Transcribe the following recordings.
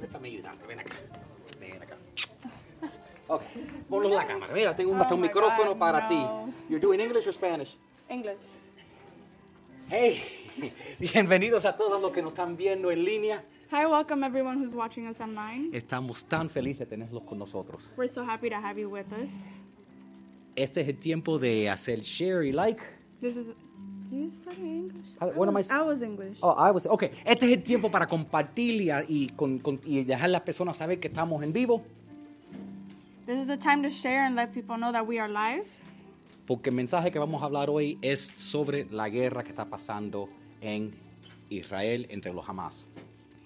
¿Dónde está mi ayudante? Ven acá. Ven acá. Ok, ponlo en la cámara. Mira, tengo un, hasta un Oh my micrófono God, para no. ti. You're doing English or Spanish? English. Hey, bienvenidos a todos los que nos están viendo en línea. Hi, welcome everyone who's watching us online. Estamos tan felices de tenerlos con nosotros. We're so happy to have you with us. Este es el tiempo de hacer share y like. This is. You English? Uh, what am I was, I was English. Oh, I was, okay. Este es el tiempo para compartir y, y con- con- y dejar a las personas saber que estamos en vivo. This is the time to share and let people know that we are live. Porque el mensaje que vamos a hablar hoy es sobre la guerra que está pasando en Israel entre los Hamas.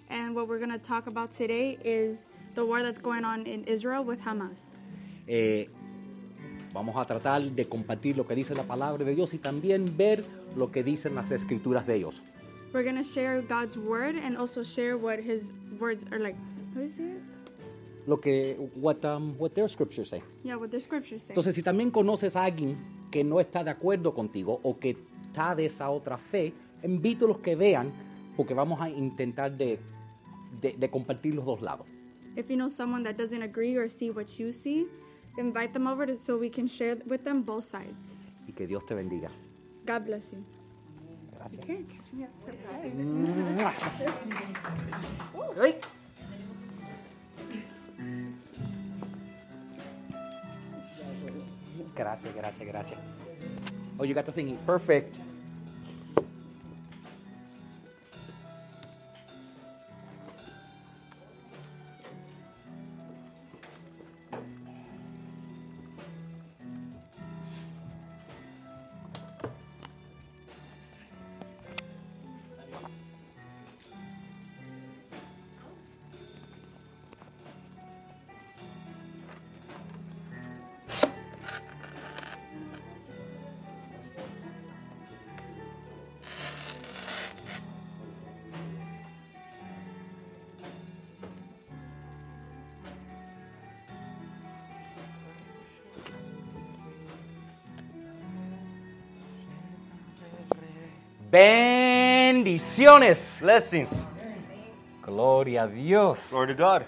And what we're going to talk about today is the war that's going on in Israel with Hamas. Eh, vamos a tratar de compartir lo que dice la palabra de Dios y también ver lo que dicen las escrituras de ellos. We're going to share God's word and also share what his words are like. What do you say? Lo que what, um, what their scriptures say. Yeah, what their scriptures say. Entonces, si también conoces a alguien que no está de acuerdo contigo o que está de esa otra fe, invítalos que vean porque vamos a intentar de, de- de compartir los dos lados. If you know someone that doesn't agree or see what you see, invite them over to, so we can share with them both sides. Y que Dios te bendiga. God bless you. Gracias. Okay, catch me. Gracias, gracias, gracias. Oh, you got the thing. Perfect. Bendiciones. Blessings. Gloria a Dios. Glory to God.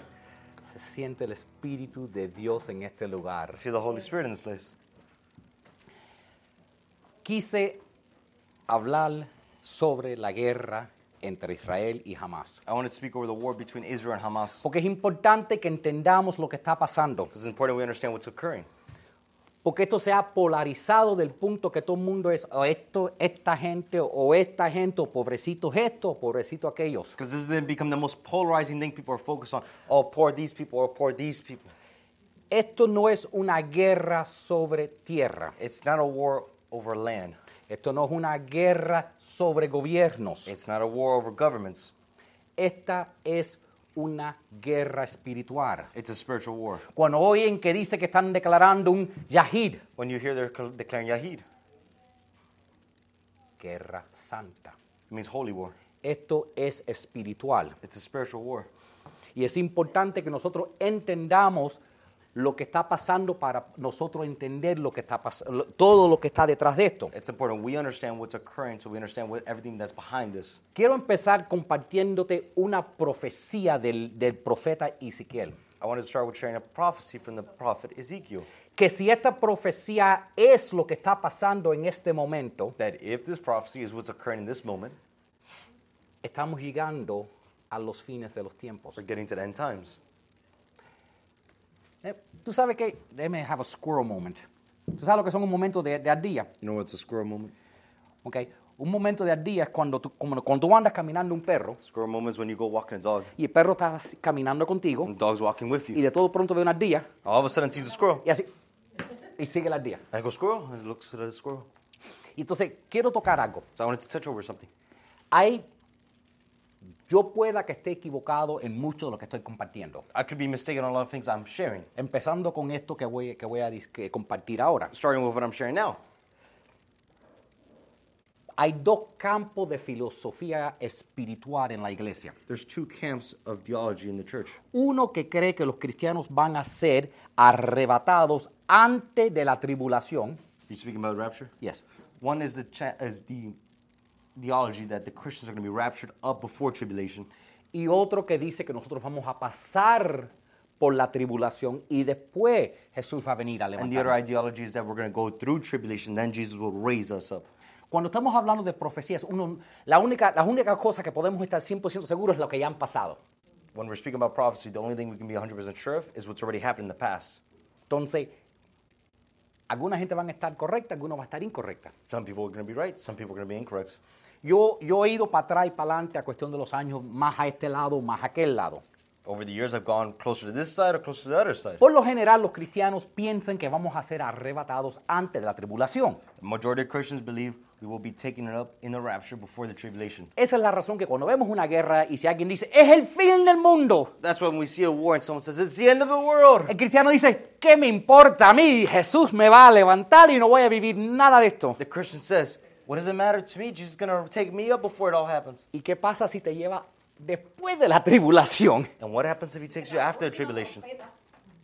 Se siente el Espíritu de Dios en este lugar. I feel the Holy Spirit in this place. Quise hablar sobre la guerra entre Israel y Hamas. I want to speak over the war between Israel and Hamas Porque es importante que entendamos lo que está pasando. because it's important we understand what's occurring. Porque esto se ha polarizado del punto que todo el mundo es o esto, esta gente, o esta gente, o pobrecitos esto, o pobrecito aquellos. Because this has then become the most polarizing thing people are focused on. Oh, poor these people or poor these people. Esto no es una guerra sobre tierra. It's not a war over land. Esto no es una guerra sobre gobiernos. It's not a war over governments. Esta es una guerra espiritual. It's a spiritual war. Cuando oyen que dice que están declarando un yahid, When you hear they're cl- declaring Yahid, guerra santa. it means holy war. Esto es espiritual. It's a spiritual war. Y es importante que nosotros entendamos lo que está pasando para nosotros entender lo que está pasando, todo lo que está detrás de esto. It's important we understand what's occurring so we understand what, everything that's behind this. Quiero empezar compartiéndote una profecía del, del profeta Ezequiel. I want to start with sharing a prophecy from the prophet Ezekiel Que si esta profecía es lo que está pasando en este momento, that if this prophecy is what's occurring in this moment, estamos llegando a los fines de los tiempos. we're getting to the end times. Eh, Tú sabes que, déjame have a squirrel moment. Tú sabes lo que son un momento de, de ardilla, You know what's a squirrel moment? ¿ok? Un momento de ardilla es cuando tú, como cuando tú andas caminando un perro Squirrel moments when you go walking a dog, y el perro está así caminando contigo and the dog's walking with y you. de todo pronto ve una ardilla All of a sudden sees a squirrel. y así, y sigue la ardilla. And I go, squirrel? And it looks at the squirrel. Y entonces, quiero tocar algo. So I wanted to touch over something. Hay, yo pueda que esté equivocado en mucho de lo que estoy compartiendo. I could be mistaken on a lot of things I'm sharing. Empezando con esto que voy, que voy a que compartir ahora. Starting with what I'm sharing now. Hay dos campos de filosofía espiritual en la iglesia. There's two camps of theology in the church. Uno que cree que los cristianos van a ser arrebatados antes de la tribulación. You speaking about rapture? Yes. One is the is the theology that the Christians are going to be raptured up before tribulation, y otro que dice que nosotros vamos a pasar por la tribulación y después Jesús va a venir a And the other levantarnos. ideology is that we're going to go through tribulation, then Jesus will raise us up. Cuando estamos hablando de profecías, uno, la, única, la única cosa que podemos estar 100% seguros es lo que ya han pasado. When we're speaking about prophecy, the only thing we can be 100% sure of is what's already happened in the past. Entonces, alguna gente van a estar correcta, algunos van a estar incorrecta. Some people are going to be right, some people are going to be incorrect. Yo, yo he ido para atrás y para adelante a cuestión de los años, más a este lado, más a aquel lado. Over the years, I've gone closer to this side or closer to the other side. Por lo general, los cristianos piensan que vamos a ser arrebatados antes de la tribulación. The majority of Christians believe we will be taken up in the rapture before the tribulation. Esa es la razón que cuando vemos una guerra y si alguien dice, es el fin del mundo, That's when we see a war and someone says, it's the end of the world. el cristiano dice, ¿qué me importa a mí? Jesús me va a levantar y no voy a vivir nada de esto. The Christian says, what does it matter to me? Jesus is going to take me up before it all happens. ¿Y qué pasa si te lleva después de la tribulación? And what happens if he takes you after the tribulation?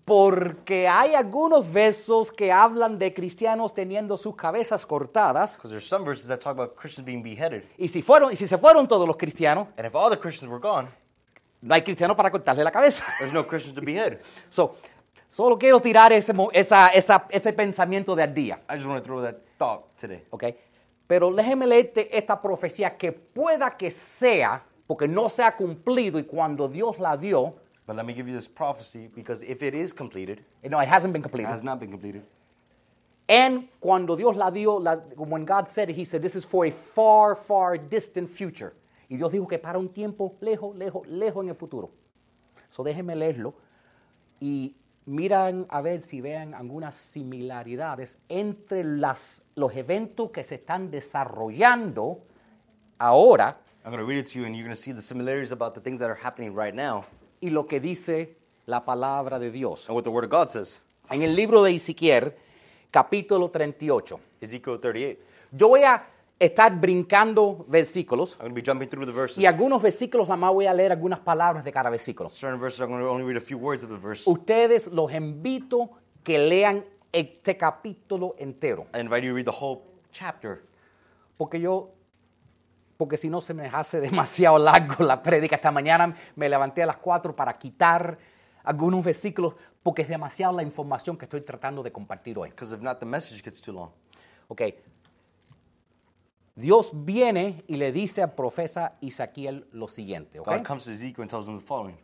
Porque hay algunos versos que hablan de cristianos teniendo sus cabezas cortadas. Because there's some verses that talk about Christians being beheaded. Y si, fueron, y si se fueron todos los cristianos, And if all the Christians were gone, no hay cristiano para cortarle la cabeza. there's no Christians to behead. So, solo quiero tirar ese, esa- esa- ese pensamiento de al día. I just want to throw that thought today. ¿ok? Pero déjeme leerte esta profecía que pueda que sea, porque no se ha cumplido y cuando Dios la dio, But let me give you this prophecy because if it is completed, eh, no, it hasn't been it completed. has not been completed. And cuando Dios la dio, la, when God said it, He said, this is for a far, far distant future. Y Dios dijo que para un tiempo lejos, lejos, lejos en el futuro. So déjenme leerlo y miran a ver si vean algunas similaridades entre las, los eventos que se están desarrollando ahora I'm going to read it to you and you're going to see the similarities about the things that are happening right now y lo que dice la palabra de Dios. and what the Word of God says. En el libro de Ezequiel, capítulo 38. Ezekiel 38. Yo voy a estar brincando versículos I'm going to be jumping through the verses. y algunos versículos nada más voy a leer algunas palabras de cada versículo. Certain verses, I'm going to only read a few words of the verse. Ustedes los invito que lean este capítulo entero, I invite you to read the whole chapter porque yo, porque si no se me hace demasiado largo la prédica. Esta mañana me levanté a las 4 para quitar algunos versículos porque es demasiado la información que estoy tratando de compartir hoy. because if not, the message gets too long. Ok. Dios viene y le dice al profeta Isaquiel lo siguiente. ok. God comes to Ezekiel and tells him the following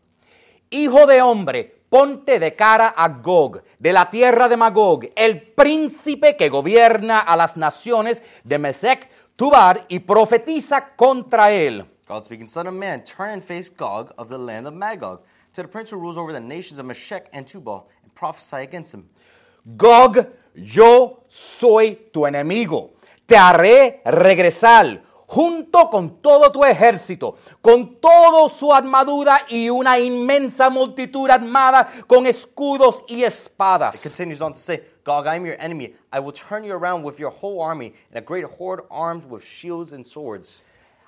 Hijo de hombre, ponte de cara a Gog, de la tierra de Magog, el príncipe que gobierna a las naciones de Mesec, Tubar, y profetiza contra él. God speaking, Son of man, turn and face Gog of the land of Magog, to the prince who rules over the nations of Meshech and Tubal, and prophesy against him. Gog, yo soy tu enemigo. Te haré regresar junto con todo tu ejército, con toda su armadura y una inmensa multitud armada con escudos y It espadas. continues on to say, Gog, I am your enemy. I will turn you around with your whole army, and a great horde armed with shields and swords.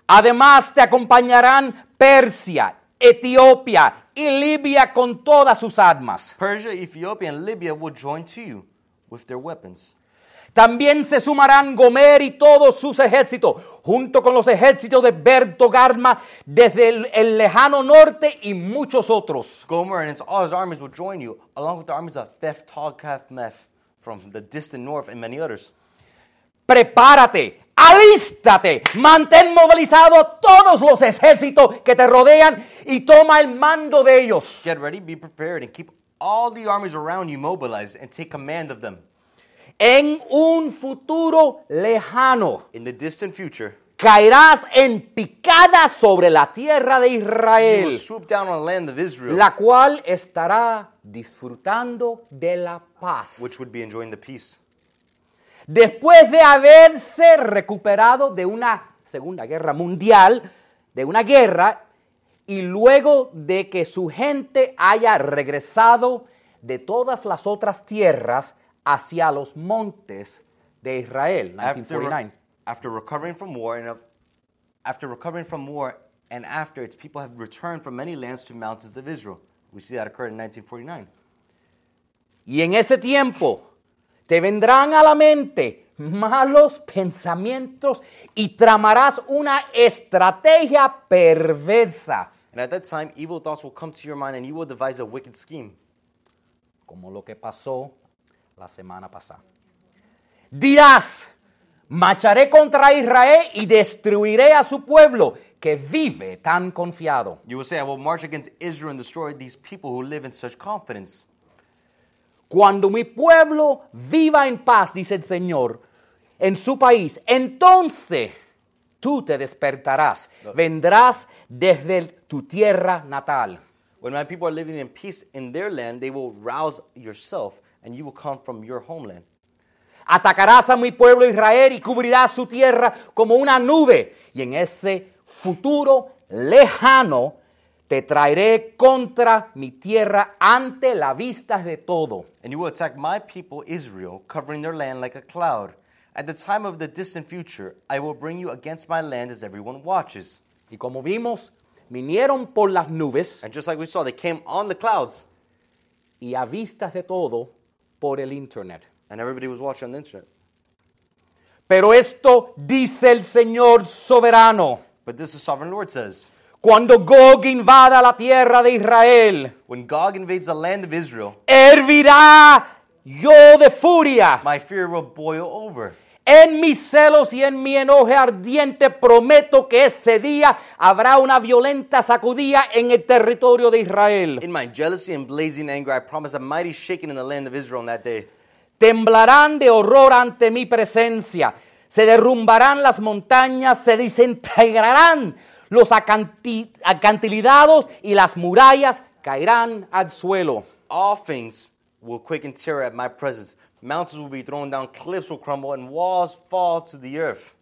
Además te acompañarán Persia, Etiopía y Libia con todas sus armas. Persia, Ethiopia, and Libya will join to you with their weapons. También se sumarán Gomer y todos sus ejércitos, junto con los ejércitos de Bertogarma desde el, el lejano norte y muchos otros. Gomer and all his armies will join you, along with the armies of Beth Togkath from the distant north and many others. Prepárate, alístate, mantén movilizado todos los ejércitos que te rodean y toma el mando de ellos. Get ready, be prepared, and keep all the armies around you mobilized and take command of them. En un futuro lejano. In the distant future, caerás en picada sobre la tierra de you will Israel, swoop down on the land of Israel, la cual estará disfrutando de la paz. which would be enjoying the peace. Después de haberse recuperado de una Segunda Guerra Mundial, de una guerra, y luego de que su gente haya regresado de todas las otras tierras hacia los montes de Israel, After, 1949. after recovering from war and after recovering from war and after its people have returned from many lands to mountains of Israel. We see that occurred in 1949. Y en ese tiempo te vendrán a la mente malos pensamientos y tramarás una estrategia perversa. And at that time, evil thoughts will come to your mind and you will devise a wicked scheme. como lo que pasó la semana pasada. Dirás, marcharé contra Israel y destruiré a su pueblo que vive tan confiado. You will say, I will march against Israel and destroy these people who live in such confidence. Cuando mi pueblo viva en paz, dice el Señor, en su país, entonces tú te despertarás, vendrás desde tu tierra natal. When my people are living in peace in their land, they will rouse yourself and you will come from your homeland. Atacarás a mi pueblo Israel y cubrirás su tierra como una nube. Y en ese futuro lejano te traeré contra mi tierra ante la vista de todo. And you will attack my people Israel, covering their land like a cloud. At the time of the distant future, I will bring you against my land as everyone watches. Y como vimos, vinieron por las nubes And just like we saw, they came on the clouds, y a vistas de todo por el internet. and everybody was watching on the internet. Pero esto dice el Señor soberano. But this is sovereign Lord says, Cuando Gog invada la tierra de Israel, when Gog invades the land of Israel, hervirá yo de furia. my fear will boil over. En mis celos y en mi enoje ardiente prometo que ese día habrá una violenta sacudida en el territorio de Israel. In my jealousy and blazing anger, I promise a mighty shaking in the land of Israel on that day. Temblarán de horror ante mi presencia. Se derrumbarán las montañas, se desintegrarán los acanti- acantilados y las murallas caerán al suelo. All things will quake in terror at my presence. Mountains will be thrown down, cliffs will crumble, and walls fall to the earth.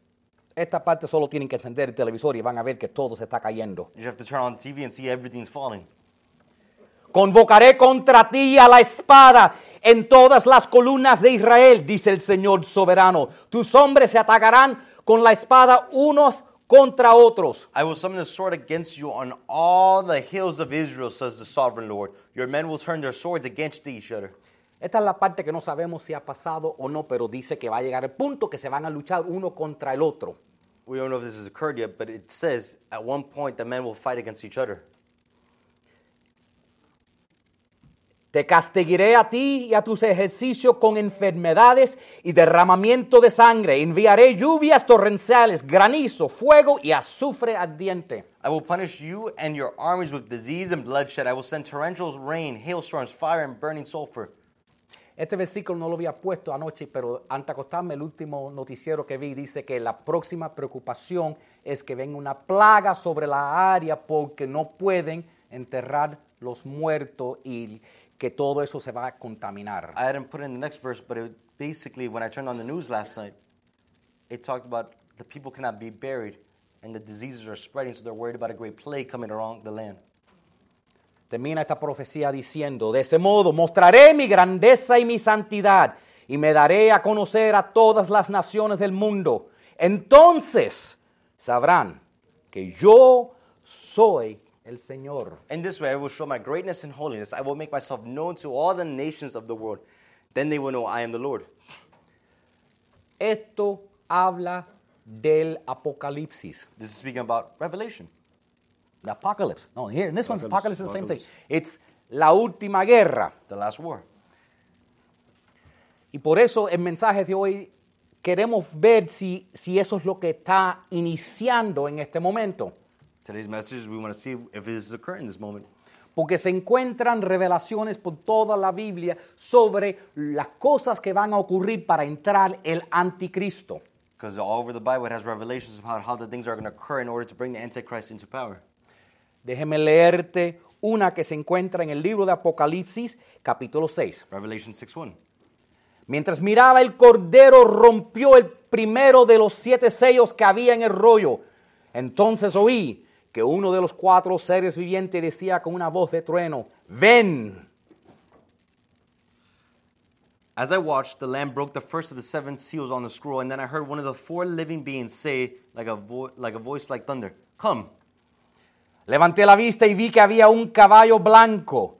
Esta parte solo tienen que encender el televisor y van a ver que todo se está cayendo. You have to turn on TV and see everything's falling. Convocaré contra ti a la espada en todas las columnas de Israel, dice el Señor soberano. Tus hombres se atacarán con la espada unos contra otros. I will summon a sword against you on all the hills of Israel, says the sovereign Lord. Your men will turn their swords against each other. Esta es la parte que no sabemos si ha pasado o no, pero dice que va a llegar el punto que se van a luchar uno contra el otro. We don't know if this has occurred yet, but it says at one point the men will fight against each other. Te castigaré a ti y a tus ejercicios con enfermedades y derramamiento de sangre. Enviaré lluvias torrenciales, granizo, fuego y azufre ardiente. I will punish you and your armies with disease and bloodshed. I will send torrential rain, hailstorms, fire, and burning sulfur. Este versículo no lo había puesto anoche, pero antes de acostarme, el último noticiero que vi dice que la próxima preocupación es que venga una plaga sobre la área porque no pueden enterrar los muertos y que todo eso se va a contaminar. I hadn't put in the next verse, but it basically, when I turned on the news last night, it talked about the people cannot be buried and the diseases are spreading, so they're worried about a great plague coming around the land. Termina esta profecía diciendo, de ese modo mostraré mi grandeza y mi santidad y me daré a conocer a todas las naciones del mundo. Entonces sabrán que yo soy el Señor. In this way, I will show my greatness and holiness. I will make myself known to all the nations of the world. Then they will know I am the Lord. Esto habla del Apocalipsis. This is speaking about Revelation. The Apocalypse. No, here, in this one's Apocalypse, Apocalypse is the same thing. Apocalypse. It's la última guerra. the last war. Y por eso el mensaje de hoy queremos ver si, si eso es lo que está iniciando en este momento. Today's message, we want to see if this is occurring in this moment. Porque se encuentran revelaciones por toda la Biblia sobre las cosas que van a ocurrir para entrar el anticristo. Because all over the Bible, it has revelations about how the things are going to occur in order to bring the Antichrist into power. Déjeme leerte una que se encuentra en el libro de Apocalipsis, capítulo 6. Revelation 6.1. Mientras miraba el cordero rompió el primero de los siete sellos que había en el rollo. Entonces oí que uno de los cuatro seres vivientes decía con una voz de trueno, ven. As I watched, the Lamb broke the first of the seven seals on the scroll, and then I heard one of the four living beings say, like a, vo- like a voice like thunder, Come. Levanté la vista y vi que había un caballo blanco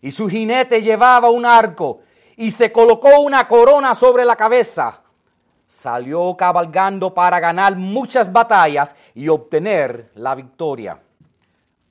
y su jinete llevaba un arco y se colocó una corona sobre la cabeza. Salió cabalgando para ganar muchas batallas y obtener la victoria.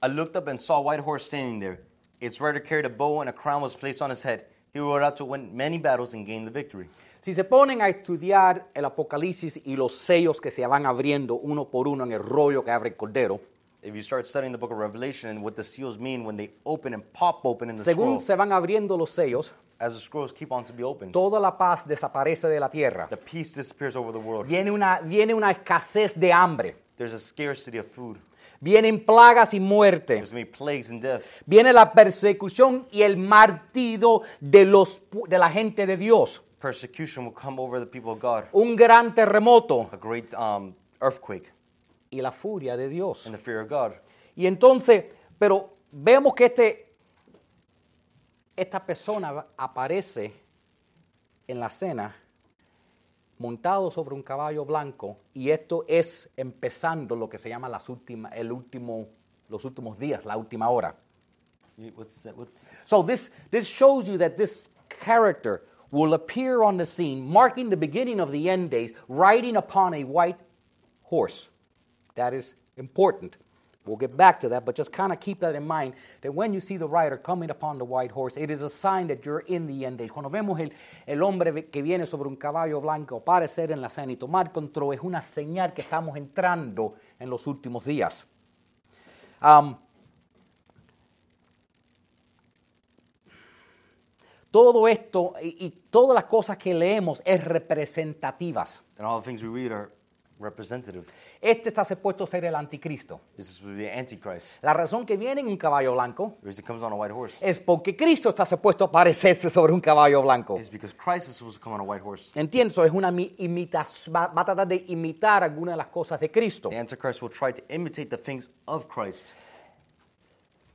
I looked up and saw a white horse standing there. Its rider carried a bow and a crown was placed on his head. He rode out to win many battles and gain the victory. Si se ponen a estudiar el Apocalipsis y los sellos que se van abriendo uno por uno en el rollo que abre el Cordero, If you start studying the book of Revelation and what the seals mean when they open and pop open in the según scroll, se van abriendo los sellos, as the scrolls keep on to be opened, toda la paz desaparece de la tierra. the peace disappears over the world. Viene una, viene una escasez de hambre. There's a scarcity of food. Vienen plagas y muerte. There's many plagues and death. Viene la persecución y el martirio de, los, de la gente de Dios. Persecution will come over the people of God. Un gran terremoto A great um, earthquake y la furia de Dios. and the fear of God. Y entonces, pero vemos que este, esta persona aparece en la cena montado sobre un caballo blanco y esto es empezando lo que se llama las últimas, el último, los últimos días, la última hora. What's that? What's So this, this shows you that this character will appear on the scene, marking the beginning of the end days, riding upon a white horse. That is important. We'll get back to that, but just kind of keep that in mind that when you see the rider coming upon the white horse, it is a sign that you're in the end days. Cuando vemos el, el hombre que viene sobre un caballo blanco aparecer en la cena y tomar control, es una señal que estamos entrando en los últimos días. Um, todo esto y, y todas las cosas que leemos es representativas. and all the things we read are representative. Este está supuesto a ser el anticristo. This is the Antichrist. La razón que viene en un caballo blanco The reason he comes on a white horse es porque Cristo está supuesto a aparecerse sobre un caballo blanco. is because Christ is supposed to come on a white horse. Entiendo, es una mi- imitación, va, va a tratar de imitar algunas de las cosas de Cristo. The Antichrist will try to imitate the things of Christ.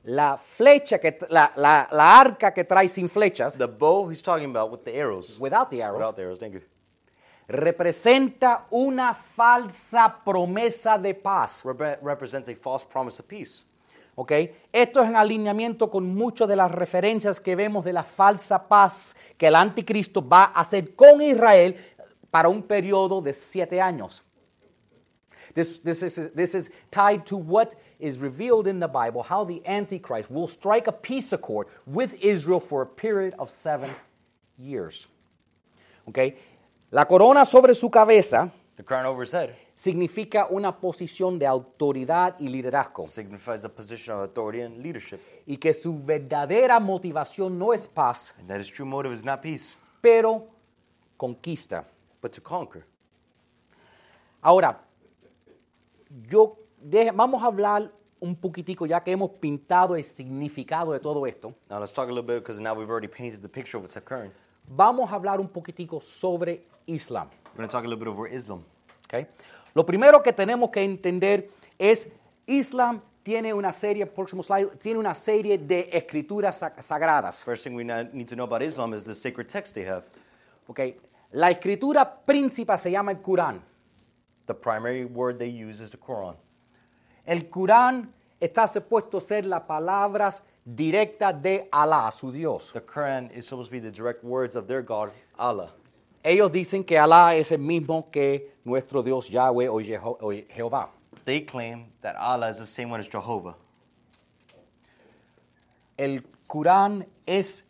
La flecha, que, la, la- la arca que trae sin flechas, The bow he's talking about with the arrows. without the arrows, Without the arrows, thank you. Representa una falsa promesa de paz. Repre- represents a false promise of peace. ¿ok? Esto es en alineamiento con muchas de las referencias que vemos de la falsa paz que el anticristo va a hacer con Israel para un periodo de siete años. This, this, is, this is tied to what is revealed in the Bible, how the Antichrist will strike a peace accord with Israel for a period of seven years. ¿ok? La corona sobre su cabeza The crown over his head significa una posición de autoridad y liderazgo. signifies a position of authority and leadership. y que su verdadera motivación no es paz, And that his true motive is not peace, pero conquista. but to conquer. Ahora, yo de- vamos a hablar un poquitico, ya que hemos pintado el significado de todo esto, Now let's talk a little bit because now we've already painted the picture of what's occurring. vamos a hablar un poquitico sobre Islam. We're going to talk a little bit over Islam. ¿ok? Lo primero que tenemos que entender es Islam tiene una serie, próximo slide, tiene una serie de escrituras sa- sagradas. First thing we need to know about Islam is the sacred text they have. ¿ok? La escritura principal se llama el Corán. The primary word they use is the Quran. El Corán está supuesto a ser las palabras directas de Alá, su Dios. The Quran is supposed to be the direct words of their God, Allah. Ellos dicen que Alá es el mismo que nuestro Dios Yahweh o, Jeho- o Jehová. They claim that Allah is the same one as Jehovah. El Corán es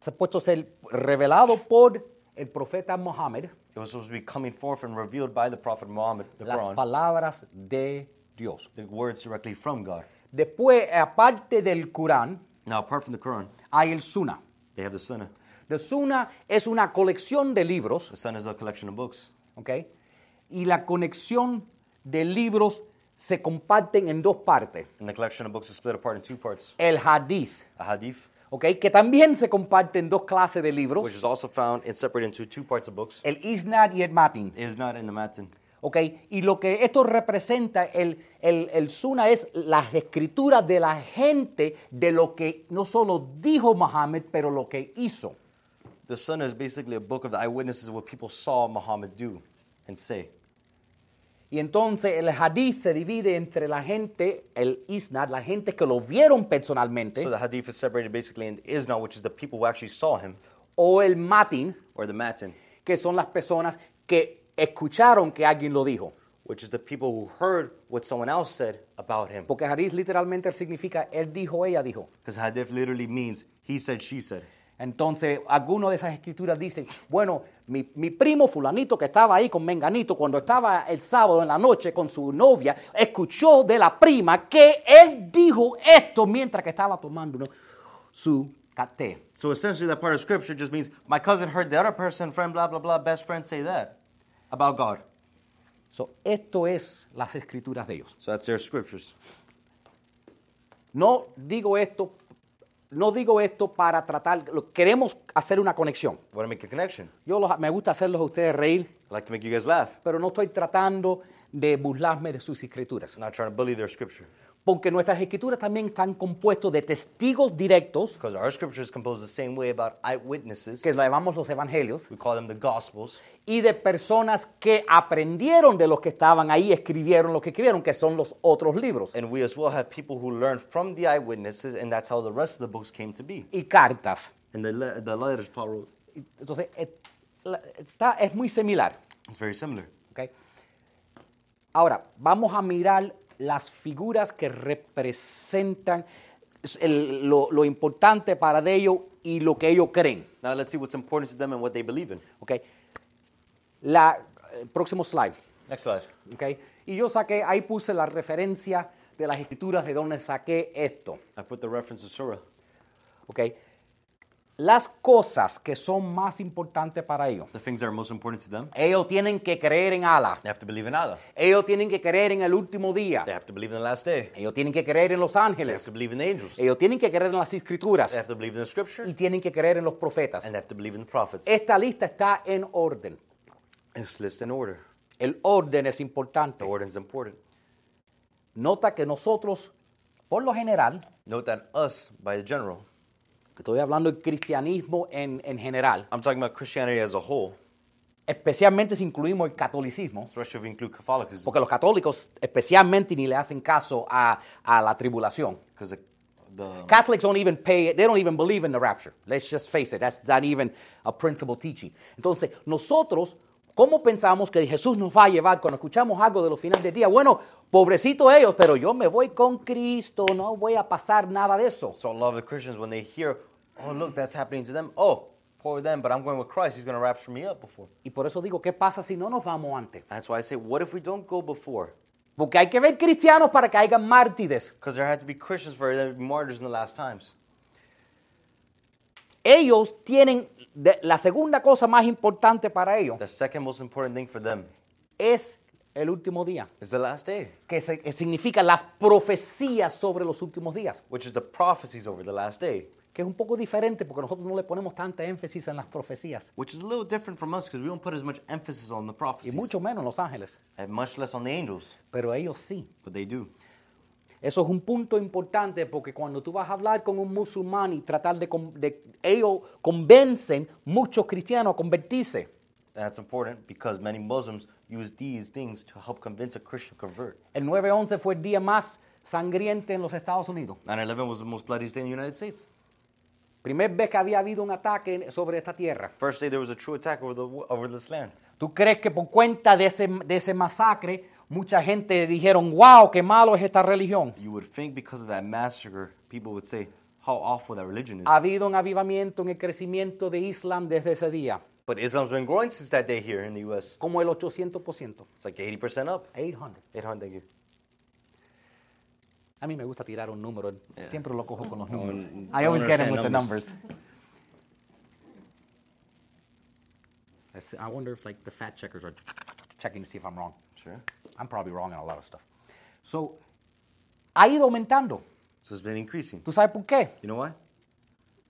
supuesto ser revelado por el profeta Mohammed, It was supposed to be coming forth and revealed by the Prophet Muhammad, the las Quran, palabras de Dios. the words directly from God. Después, aparte del Corán, Now, apart from the Quran, hay el Sunnah. they have the Sunnah. El Sunnah es una colección de libros The Sunnah is a collection of books. ¿ok? Y la conexión de libros se comparten en dos partes. And the collection of books is split apart in two parts. El hadith, A hadith, ¿ok? Que también se comparte en dos clases de libros. which is also found and separated into two parts of books, El isnad y el matin, the Matan. ¿ok? Y lo que esto representa, el, el, el Sunnah es las escrituras de la gente de lo que no solo dijo Mohammed, pero lo que hizo. The Sunnah is basically a book of the eyewitnesses of what people saw Muhammad do and say. Y entonces el hadith se divide entre la gente, el isnad, la gente que lo vieron personalmente, So the hadith is separated basically into Isna, which is the people who actually saw him, o el matin, or the matin. que son las personas que escucharon que alguien lo dijo. which is the people who heard what someone else said about him. Porque Hadith literalmente significa él dijo, ella dijo. Because hadith literally means he said, she said. Entonces, algunas de esas escrituras dicen, bueno, mi, mi primo fulanito que estaba ahí con Menganito, cuando estaba el sábado en la noche con su novia, escuchó de la prima que él dijo esto mientras que estaba tomando ¿no? su té. So essentially, that part of scripture just means my cousin heard the other person, friend, blah, blah, blah, best friend say that about God. So, esto es las escrituras de ellos. So that's their scriptures. No digo esto, no digo esto para tratar, lo- queremos hacer una conexión. Want to make a connection. Yo los- me gusta hacerlos a ustedes reír, I like to make you guys laugh. pero no estoy tratando de burlarme de sus escrituras. I'm not trying to bully their scripture. Porque nuestras escrituras también están compuestas de testigos directos, Because our scripture is composed the same way about eyewitnesses. que llamamos los evangelios, We call them the gospels. y de personas que aprendieron de los que estaban ahí, escribieron lo que escribieron, que son los otros libros, And we as well have people who learned from the eyewitnesses, and that's how the rest of the books came to be. y cartas. And the, le- the letters Paul wrote, Entonces, eh, la- está, es muy similar. it's very similar. ¿ok? Ahora, vamos a mirar las figuras que representan el- lo, lo importante para ellos y lo que ellos creen. Now let's see what's important to them and what they believe in. ¿ok? La, el próximo slide. Next slide. ¿ok? Y yo saqué, ahí puse la referencia de las escrituras de donde saqué esto. I put the reference to Surah. ¿ok? Las cosas que son más importantes para ellos. The things that are most important to them. Ellos tienen que creer en Allah. They have to believe in Allah. Ellos tienen que creer en el último día. They have to believe in the last day. Ellos tienen que creer en los They have ángeles. to believe in the angels. They Ellos tienen que creer en las escrituras. have to believe in the scripture. Y tienen que creer en los profetas. And they have to believe in the prophets. Esta lista está en orden. In order. El orden es The importante. order is important. Nota que nosotros, por lo general, Note that us, by the general, estoy hablando del cristianismo en, en general, I'm talking about Christianity as a whole, especialmente si incluimos el catolicismo, especially if we include Catholicism. porque los católicos especialmente ni le hacen caso a, a la tribulación. Because the, the Catholics don't even pay, they don't even believe in the rapture. Let's just face it, that's not even a principal teaching. Entonces, nosotros, ¿cómo pensamos que Jesús nos va a llevar cuando escuchamos algo de los finales del día? Bueno, pobrecito ellos, pero yo me voy con Cristo, no voy a pasar nada de eso. So a lot of the Christians, when they hear, oh, look, that's happening to them, oh, poor them, but I'm going with Christ. He's going to rapture me up before. Y por eso digo, ¿qué pasa si no nos vamos antes? That's why I say, what if we don't go before? Porque hay que ver cristianos para que haya mártires. Because there had to be Christians for there to be martyrs in the last times. Ellos tienen, de- la segunda cosa más importante para ellos The second most important thing for them es el último día, is the last day, que, se- que significa las profecías sobre los últimos días. which is the prophecies over the last day, que es un poco diferente porque nosotros no le ponemos tanta énfasis en las profecías which is a little different from us because we don't put as much emphasis on the y prophecies mucho menos en los ángeles, and much less on the angels, pero ellos sí. but they do. Eso es un punto importante porque cuando tú vas a hablar con un musulmán y tratar de, de ellos convencen muchos cristianos a convertirse. That's important because many Muslims use these things to help convince a Christian to convert. El 9-11 fue el día más sangriente en los Estados Unidos. 9/11 was the most bloodiest day in the United States. Primer vez que había habido un ataque sobre esta tierra. First day there was a true attack over the over this land. ¿Tú crees que por cuenta de ese, de ese masacre mucha gente dijeron, wow, qué malo es esta religión? You would think because of that massacre, people would say how awful that religion is. Ha habido un avivamiento en el crecimiento de Islam desde ese día, But Islam's been growing since that day here in the U.S. como el 800%. It's like 80% up. 800. 800, thank you. A mí me gusta tirar un número, siempre lo cojo con los números. un- I I always get them with the numbers. I wonder if like the fact checkers are checking to see if I'm wrong. Sure. I'm probably wrong in a lot of stuff. So, ha ido aumentando. So it's been increasing. ¿Tú sabes por qué? You know why?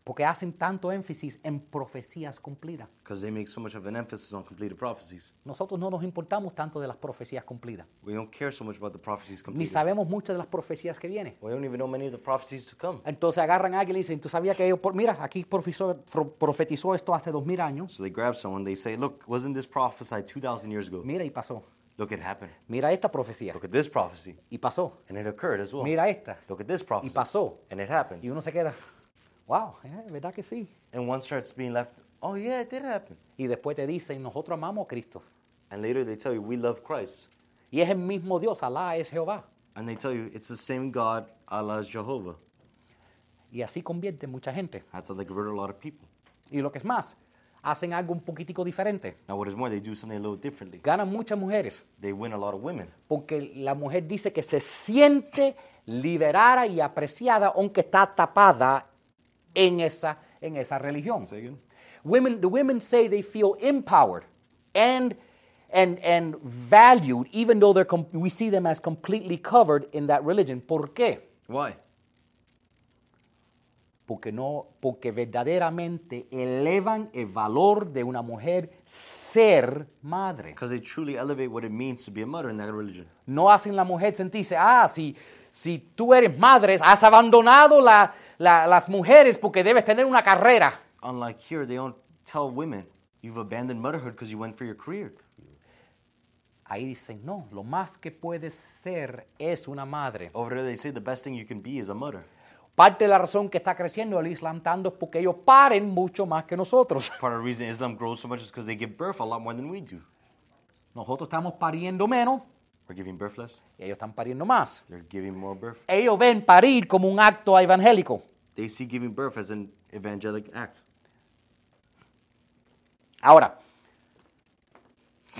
Porque hacen tanto énfasis en profecías cumplidas. Because they make so much of an emphasis on completed prophecies. Nosotros no nos importamos tanto de las profecías cumplidas. We don't care so much about the prophecies Ni completed. sabemos muchas de las profecías que vienen. We don't even know many of the prophecies to come. Entonces agarran a alguien y dicen, ¿tú sabías que ellos, mira, aquí profetizó, pro- profetizó esto hace dos mil años? So they grab someone, they say, look, wasn't this prophesied 2,000 years ago? Mira y pasó. Look, it happened. Mira esta profecía Look at this prophecy. y pasó. And it occurred as well. Mira esta Look at this y prophecy. pasó. And it happened. Y uno se queda, wow, eh, ¿verdad que sí? And one starts being left, oh yeah, it did happen. Y después te dicen, nosotros amamos a Cristo. And later they tell you, we love Christ. Y es el mismo Dios, Alá es Jehová. And they tell you it's the same God, Allah is Jehovah. Y así convierte mucha gente. That's how they convert a lot of people. Y lo que es más, hacen algo un poquitico diferente. Now, what is more, they do something a little differently. Ganan muchas mujeres. They win a lot of women Porque la mujer dice que se siente liberada y apreciada aunque está tapada en esa, en esa religión. Say again? Women, the women say they feel empowered and, and, and valued even though they're we see them as completely covered in that religion. ¿Por qué? Why? Porque, no, porque verdaderamente elevan el valor de una mujer ser madre. Because they truly elevate what it means to be a mother in that religion. No hacen la mujer sentirse, ah, si, si tú eres madre, has abandonado la- la- las mujeres porque debes tener una carrera. Unlike here, they don't tell women you've abandoned motherhood because you went for your career. Ahí dicen, no, lo más que puedes ser es una madre. Over there, they say the best thing you can be is a mother. Parte de la razón que está creciendo el Islam tanto es porque ellos paren mucho más que nosotros. Part of the reason Islam grows so much is because they give birth a lot more than we do. Nosotros estamos pariendo menos We're giving birth less, y ellos están pariendo más. they're giving more birth. Ellos ven parir como un acto evangélico. They see giving birth as an evangelic act. Ahora,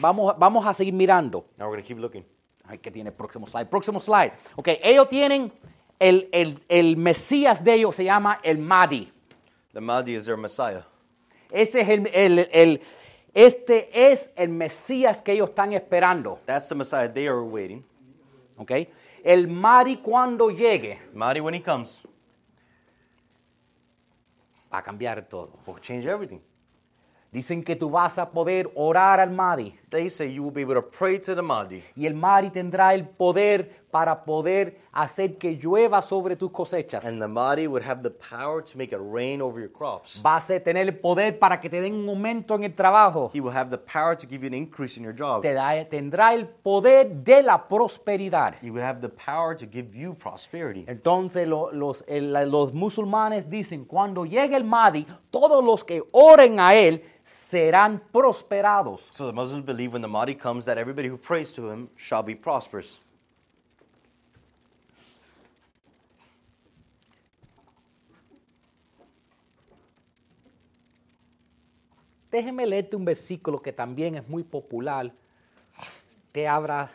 vamos, vamos a seguir mirando. Now we're going to keep looking. Ay, ¿qué tiene el próximo slide? Próximo slide. Ok, ellos tienen, el, el, el Mesías de ellos se llama el Mahdi. The Mahdi is their Messiah. Ese es el, el- el- este es el Mesías que ellos están esperando. That's the Messiah they are waiting. Ok, el Mahdi cuando llegue Mahdi, when he comes, va a cambiar todo. will change everything. Dicen que tú vas a poder orar al Mahdi They say you will be able to pray to the Mahdi, y el Mahdi tendrá el poder para poder hacer que llueva sobre tus cosechas. and the Mahdi would have the power to make it rain over your crops. Vas a tener el poder para que te den un aumento en el trabajo. He will have the power to give you an increase in your job. Te da- tendrá el poder de la prosperidad. He would have the power to give you prosperity. Entonces lo- los, el- los musulmanes dicen, cuando llegue el Mahdi, todos los que oren a él serán prosperados. So the Muslims believe when the Mahdi comes that everybody who prays to him shall be prosperous. Déjeme leerte un versículo que también es muy popular, que habla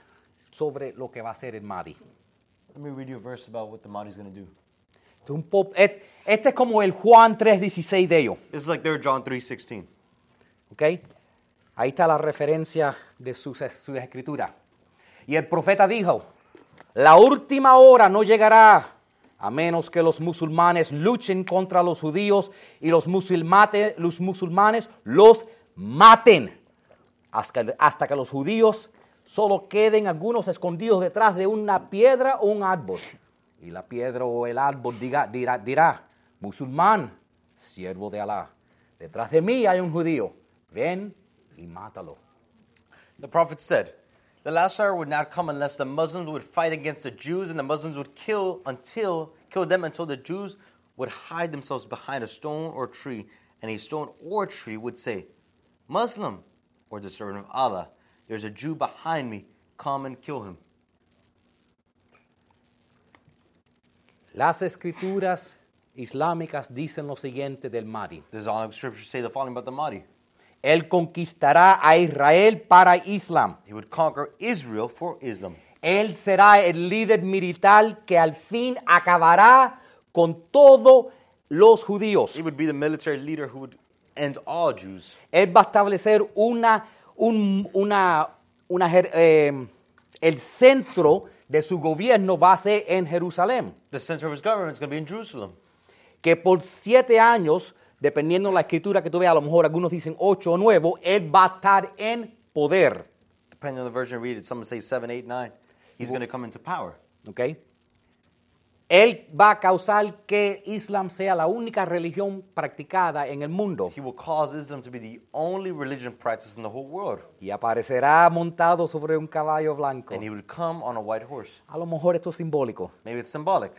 sobre lo que va a el Mahdi. Let me read you a verse about what the Mahdi is going to do. Este es como el Juan 3.16 de ellos. This is like their John 3:16. ¿Ok? Ahí está la referencia de sus, escrituras. Y el profeta dijo, la última hora no llegará a menos que los musulmanes luchen contra los judíos y los, los musulmanes los maten. Hasta, hasta que los judíos solo queden algunos escondidos detrás de una piedra o un árbol. Y la piedra o el árbol dirá, dirá, musulmán, siervo de Alá, detrás de mí hay un judío, ven y mátalo. The prophet said, The last hour would not come unless the Muslims would fight against the Jews and the Muslims would kill until kill them until the Jews would hide themselves behind a stone or tree, and a stone or tree would say, Muslim or the servant of Allah, there's a Jew behind me, come and kill him. Las escrituras islámicas dicen lo siguiente del Mahdi. The Islamic scriptures say the following about the Mahdi. Él conquistará a Israel para Islam. He would conquer Israel for Islam. Él será el líder militar que al fin acabará con todos los judíos. He would be the military leader who would end all Jews. Él va a establecer una, un- una, una eh, el centro de su gobierno va a ser en Jerusalén, The center of his government is going to be in Jerusalem. que por siete años, dependiendo de la escritura que tú veas, a lo mejor algunos dicen ocho o nueve, él va a estar en poder. Depending on the version you read it, some say seven, eight, nine. He's going to come into power. ¿ok? Él va a causar que Islam sea la única religión practicada en el mundo He will cause Islam to be the only religion practiced in the whole world. y aparecerá montado sobre un caballo blanco. And he would come on a white horse. A lo mejor esto es simbólico. Maybe it's symbolic.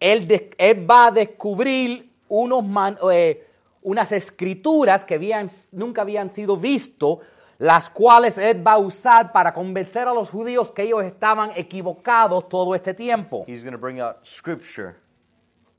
Él, él va a descubrir unos man- eh, unas escrituras que habían- nunca habían sido visto, las cuales Él va a usar para convencer a los judíos que ellos estaban equivocados todo este tiempo. He's going to bring out scripture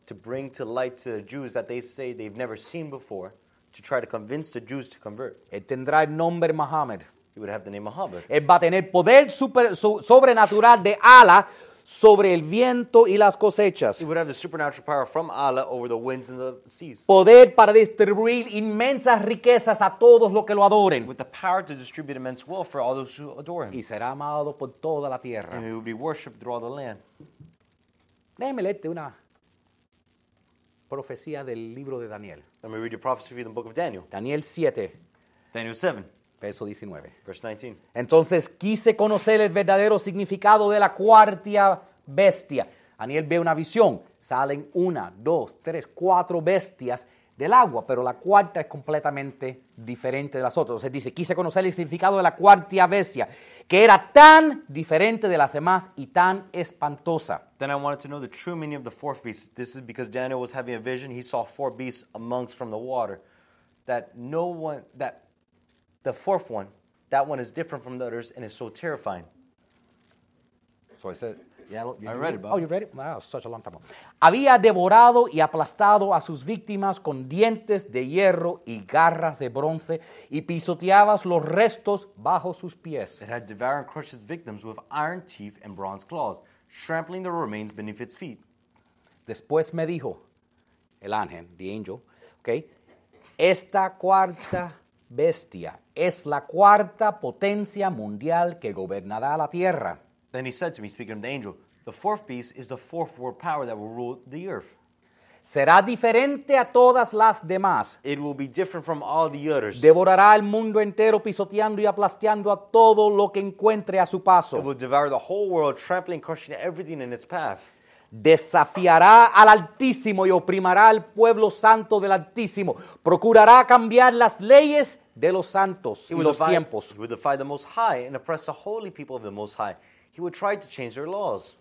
to bring to light to the Jews that they say they've never seen before, to try to convince the Jews to convert. Él tendrá el nombre Mohammed. He would have the name Muhammad. Él va a tener poder super- so- sobrenatural de ala sobre el viento y las cosechas. He would have the supernatural power from Allah over the winds and the seas. Poder para distribuir inmensas riquezas a todos los que lo adoren. With the power to distribute immense wealth for all those who adore him. Y será amado por toda la And tierra. he would be worshipped through all the land. Déjeme leerte una profecía del libro de Daniel. Let me read you prophecy from the book of Daniel. Daniel 7, Daniel 7, verso 19. verse 19. Entonces quise conocer el verdadero significado de la cuarta bestia. Daniel ve una visión. Salen una, dos, tres, cuatro bestias del agua, pero la cuarta es completamente diferente de las otras. Entonces dice, quise conocer el significado de la cuarta bestia, que era tan diferente de las demás y tan espantosa. Then I wanted to know the true meaning of the fourth beast. This is because Daniel was having a vision. He saw four beasts amongst from the water. That no one, that the fourth one, that one is different from the others and is so terrifying. So ese- ya lo- I read it, Bob. Oh, you read it? Wow, such a long time ago. Había devorado y aplastado a sus víctimas con dientes de hierro y garras de bronce y pisoteaba los restos bajo sus pies. It had devoured and crushed its victims with iron teeth and bronze claws, trampling the remains beneath its feet. Después me dijo el ángel, the angel, okay, esta cuarta bestia es la cuarta potencia mundial que gobernará la tierra. Then he said to me, speaking of the angel, the fourth beast is the fourth world power that will rule the earth. Será diferente a todas las demás. It will be different from all the others. Devorará el mundo entero pisoteando y aplastando a todo lo que encuentre a su It paso. will devour the whole world, trampling, crushing everything in its path. Desafiará al Altísimo y oprimirá al pueblo santo del Altísimo. Procurará cambiar las leyes de los santos y He would, los defy, tiempos. he would defy the Most High and oppress the holy people of the Most High. He would try to change their laws.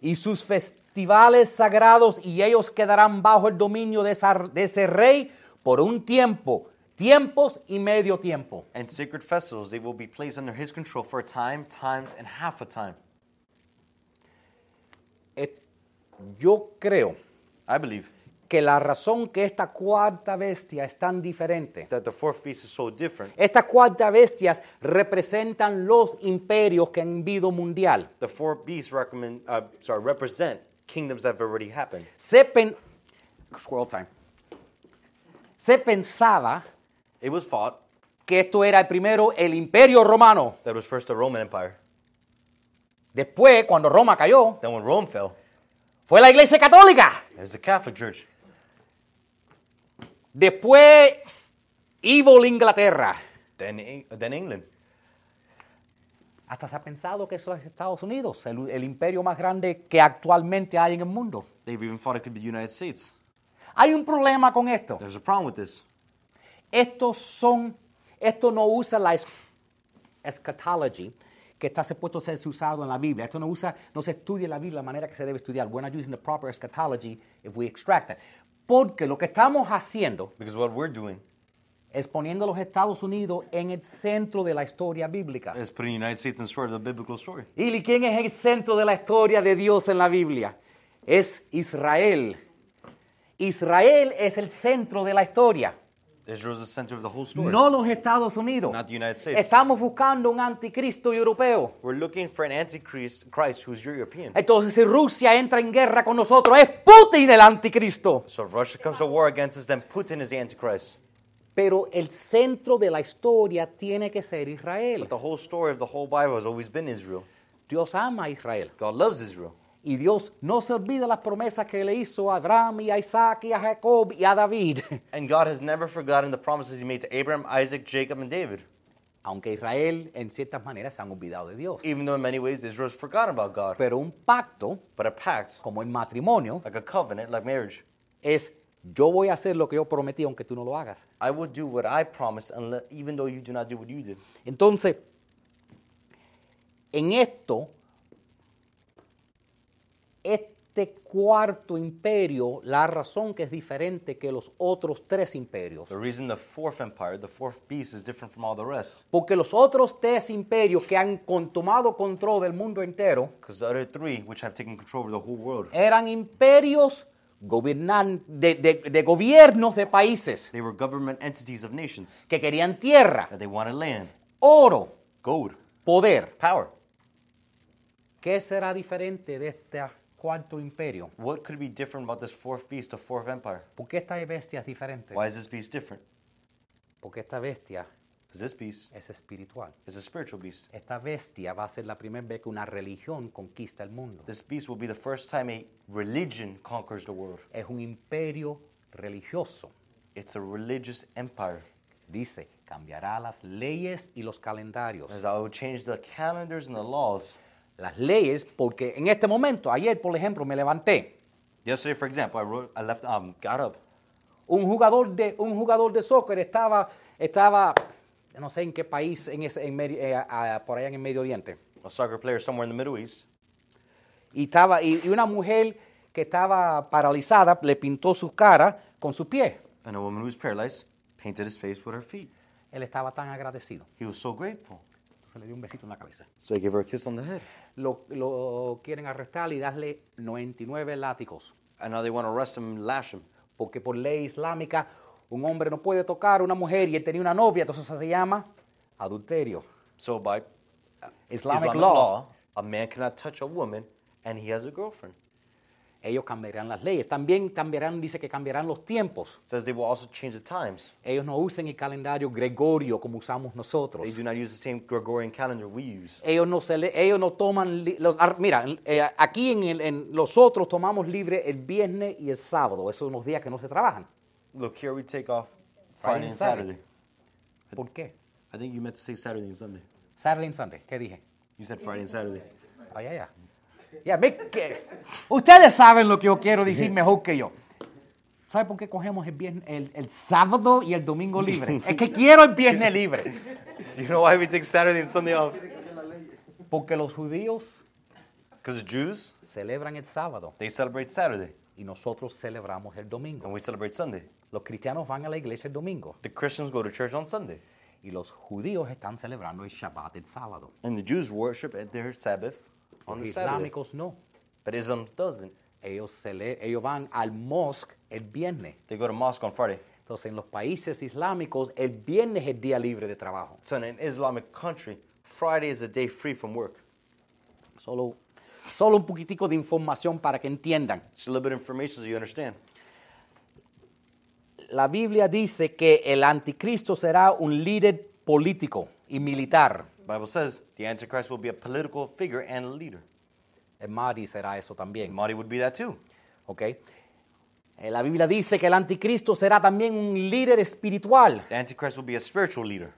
Y sus festivales sagrados y ellos quedarán bajo el dominio de, esa- de ese rey por un tiempo, tiempos y medio tiempo. And sacred festivals, they will be placed under his control for a time, times, and half a time. Eh, Yo creo I believe que la razón que esta cuarta bestia es tan diferente that the fourth beast is so different. Estas cuatro bestias representan los imperios que han habido mundial. The four beasts recommend, uh, sorry, represent kingdoms that have already happened. Se, pen- Squirrel time. Se pensaba It was fought. que esto era primero el imperio romano. That was first the Roman Empire. Después, cuando Roma cayó, Then when Rome fell, fue la iglesia católica. it was the Catholic Church. Después, Evil Inglaterra. Then, then England. Hasta se ha pensado que eso es Estados Unidos, el, el imperio más grande que actualmente hay en el mundo. They've even thought it could be the United States. Hay un problema con esto. There's a problem with this. Estos son, esto no usa la es- eschatology que está supuesto ser usado en la Biblia. Esto no usa, no se estudia la Biblia de la manera que se debe estudiar. We're not using the proper eschatology if we extract it. Porque lo que estamos haciendo Because what we're doing es poniendo a los Estados Unidos en el centro de la historia bíblica. is putting the United States in of the biblical story. ¿Y quién es el centro de la historia de Dios en la Biblia? Es Israel. Israel es el centro de la historia. Israel is the center of the whole story. No los Estados Unidos. Not the United States. Estamos buscando un anticristo europeo. We're looking for an antichrist Christ who's European. Entonces, si Rusia entra en guerra con nosotros, es Putin el anticristo. So if Russia comes to war against us, then Putin is the antichrist. Pero el centro de la historia tiene que ser Israel. But the whole story of the whole Bible has always been Israel. Dios ama a Israel. God loves Israel. Y Dios no se olvida las promesas que le hizo a Abraham y a Isaac y a Jacob y a David. And God has never forgotten the promises he made to Abraham, Isaac, Jacob, and David. Aunque Israel en ciertas maneras se han olvidado de Dios. Even though in many ways Israel's forgotten about God. Pero un pacto, But a pact, como el matrimonio, like a covenant, like marriage, es yo voy a hacer lo que yo prometí aunque tú no lo hagas. I will do what I promised, unless, even though you do not do what you did. Entonces, en esto, es este cuarto imperio, la razón que es diferente que los otros tres imperios. The reason the fourth empire, the fourth beast, is different from all the rest. Porque los otros tres imperios que han tomado control del mundo entero Because the other three, which have taken control over the whole world, eran imperios gobiernan- de, de- de gobiernos de países they were government entities of nations. que querían tierra, That they wanted land, oro, gold, poder. power. ¿Qué será diferente de este cuarto imperio? What could be different about this fourth beast, the fourth empire? ¿Por qué esta bestia es diferente? Why is this beast different? Porque esta bestia Because this beast es espiritual. is a spiritual beast. Esta bestia va a ser la primera vez que una religión conquista el mundo. This beast will be the first time a religion conquers the world. Es un imperio religioso. It's a religious empire. Dice, cambiará las leyes y los calendarios. As I will change the calendars and the laws. Las leyes, porque en este momento, ayer por ejemplo, me levanté. Yesterday, for example, I wrote, I left, um, got up. Un jugador de, un jugador de soccer estaba, estaba, no sé en qué país, en ese, en eh, por allá en el Medio Oriente. A soccer player somewhere in the Middle East. Y, estaba, y, y una mujer que estaba paralizada le pintó su cara con su pie. And a woman who was paralyzed painted his face with her feet. Él estaba tan agradecido. He was so grateful. Se le dio un besito en la cabeza. So he gave her a kiss on the head. Lo, lo quieren arrestar y darle 99 látigos. And now they want to arrest him and lash him. Porque por ley islámica un hombre no puede tocar a una mujer y él tenía una novia, entonces eso se llama adulterio. So by uh, Islamic law. a man cannot touch a woman and he has a girlfriend. Ellos cambiarán las leyes. También cambiarán, dice que cambiarán los tiempos. It says they will also change the times. Ellos no usen el calendario gregorio como usamos nosotros. They do not use the same Gregorian calendar we use. Ellos no, se le- ellos no toman, los- mira, eh, aquí en, el- en los otros tomamos libre el viernes y el sábado. Esos son los días que no se trabajan. Look, here we take off Friday Friday and and Saturday. ¿Por qué? I think you meant to say Saturday and Sunday. Saturday and Sunday. ¿Qué dije? You said Friday and Saturday. Ay, ay, ay. Ya, ve que- ustedes saben lo que yo quiero decir mejor que yo. ¿Sabe por qué cogemos el, viernes, el, el sábado y el domingo libre? es que quiero el viernes libre. Do you know why we take Saturday and Sunday off? Porque los judíos Because the Jews, celebran el sábado they celebrate Saturday y nosotros celebramos el domingo. and we celebrate Sunday. Los cristianos van a la iglesia el domingo The Christians go to church on Sunday. y los judíos están celebrando el Shabbat el sábado. And the Jews worship at their Sabbath on Los the Saturday. islámicos no. But Islam doesn't. Ellos, cele- ellos van al mosque el viernes. They go to mosque on Friday. Entonces, en los países islámicos, el viernes es el día libre de trabajo. So in an Islamic country, Friday is a day free from work. Solo, solo un poquitico de información para que entiendan. Just a little bit of information so you understand. La Biblia dice que el anticristo será un líder político y militar. The Bible says the Antichrist will be a political figure and a leader. El Mahdi será eso también. Mahdi would be that too. Okay. Eh, La Biblia dice que el anticristo será también un líder espiritual. The Antichrist will be a spiritual leader.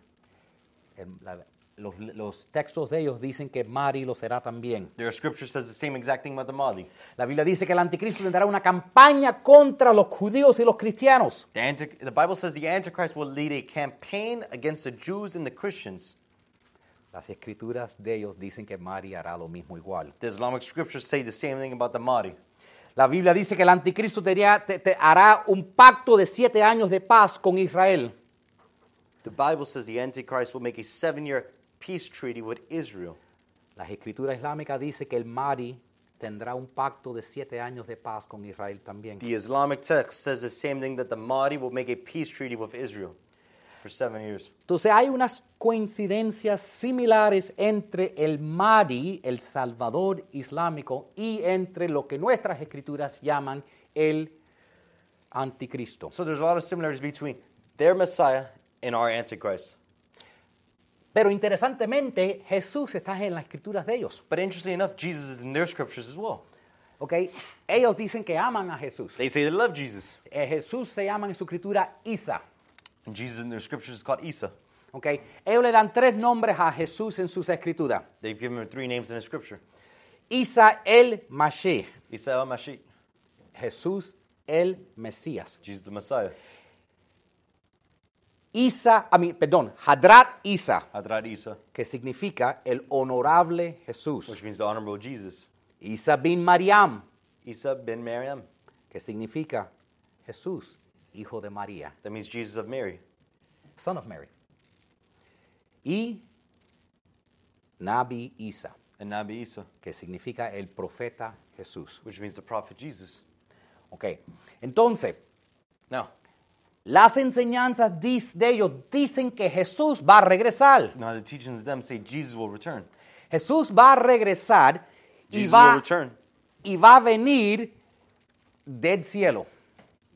El- la- los, los textos de ellos dicen que Mahdi lo será también. Their scripture says the same exact thing about the Mahdi. La Biblia dice que el anticristo tendrá una campaña contra los judíos y los cristianos. The, the Bible says the Antichrist will lead a campaign against the Jews and the Christians. Las escrituras de ellos dicen que Mahdi hará lo mismo igual. The Islamic scriptures say the same thing about the Mahdi. La Biblia dice que el anticristo tería- te- te hará un pacto de siete años de paz con Israel. The Bible says the Antichrist will make a seven year peace treaty with Israel. Las escrituras islámicas dicen que el Mahdi tendrá un pacto de siete años de paz con Israel también. The Islamic text says the same thing that the Mahdi will make a peace treaty with Israel for seven years. Entonces hay unas coincidencias similares entre el Mahdi, el Salvador islámico, y entre lo que nuestras escrituras llaman el anticristo. So there's a lot of similarities between their Messiah and our Antichrist. Pero interesantemente, Jesús está en las escrituras de ellos. But interestingly enough, Jesus is in their scriptures as well. ¿ok? Ellos dicen que aman a Jesús. They say they love Jesus. Eh, Jesús se llama en su escritura Isa. And Jesus in their scriptures is called Isa. ¿ok? Ellos le dan tres nombres a Jesús en sus escrituras. They've given him three names in the scripture. Isa el Mashiach, Isa el Mashiach, Jesús el Mesías. Jesus the Messiah. Isa, a mí, perdón, Hadrat Isa, Hadrat Isa, que significa el honorable Jesús. which means the honorable Jesus. Isa bin Mariam, Isa ben Maryam. que significa Jesús, hijo de María, That means Jesus of Mary. son of Mary. Y Nabi Isa, And Nabi Isa, que significa el profeta Jesús. which means the prophet Jesus. Ok, entonces, Now, las enseñanzas de ellos dicen que Jesús va a regresar. now the teachings of them say Jesus will return. Jesús va a regresar y Jesus va, will return. y va a venir del cielo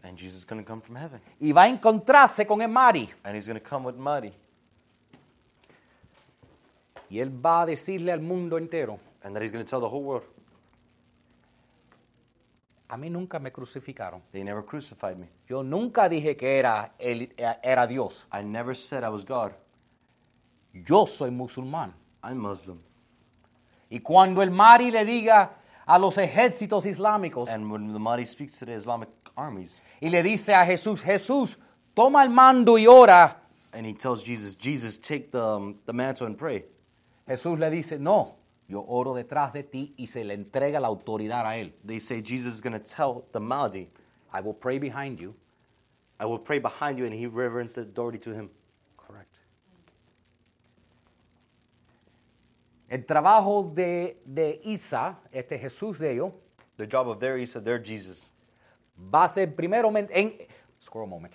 And Jesus is going to come from heaven. y va a encontrarse con el Mari. And he's going to come with Mari. Y él va a decirle al mundo entero, And that he's going to tell the whole world, a mí nunca me crucificaron. they never crucified me. Yo nunca dije que era, él- era Dios. I never said I was God. Yo soy musulmán. I'm Muslim. Y cuando el Mari le diga a los ejércitos islámicos And when the Mahdi speaks to the Islamic armies, y le dice a Jesús, Jesús, toma el mando y ora, and he tells Jesus, Jesus, take the, um, the mantle and pray. Jesús le dice, no, yo oro detrás de ti y se le entrega la autoridad a él. They say Jesus is going to tell the Mahdi, I will pray behind you. I will pray behind you, and he reverenced the authority to him. El trabajo de, de Isa, este Jesús de ellos, The job of their Isa, their Jesus, va a ser primero en, scroll moment.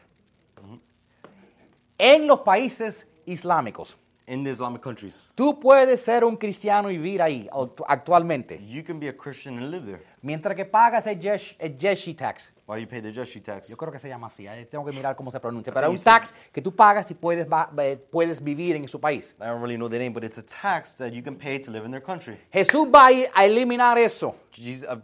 en los países islámicos. in the Islamic countries. Tú puedes ser un cristiano y vivir ahí actu- actualmente, You can be a Christian and live there. Mientras que pagas el Jesh, el Jeshi tax. While you pay the Jeshi tax. Yo creo que se llama así, tengo que mirar cómo se pronuncia, pero es un tax que tú pagas y puedes, eh, puedes vivir en su país. I don't really know the name, but it's a tax that you can pay to live in their country. Jesús va a eliminar eso. Jesus, uh,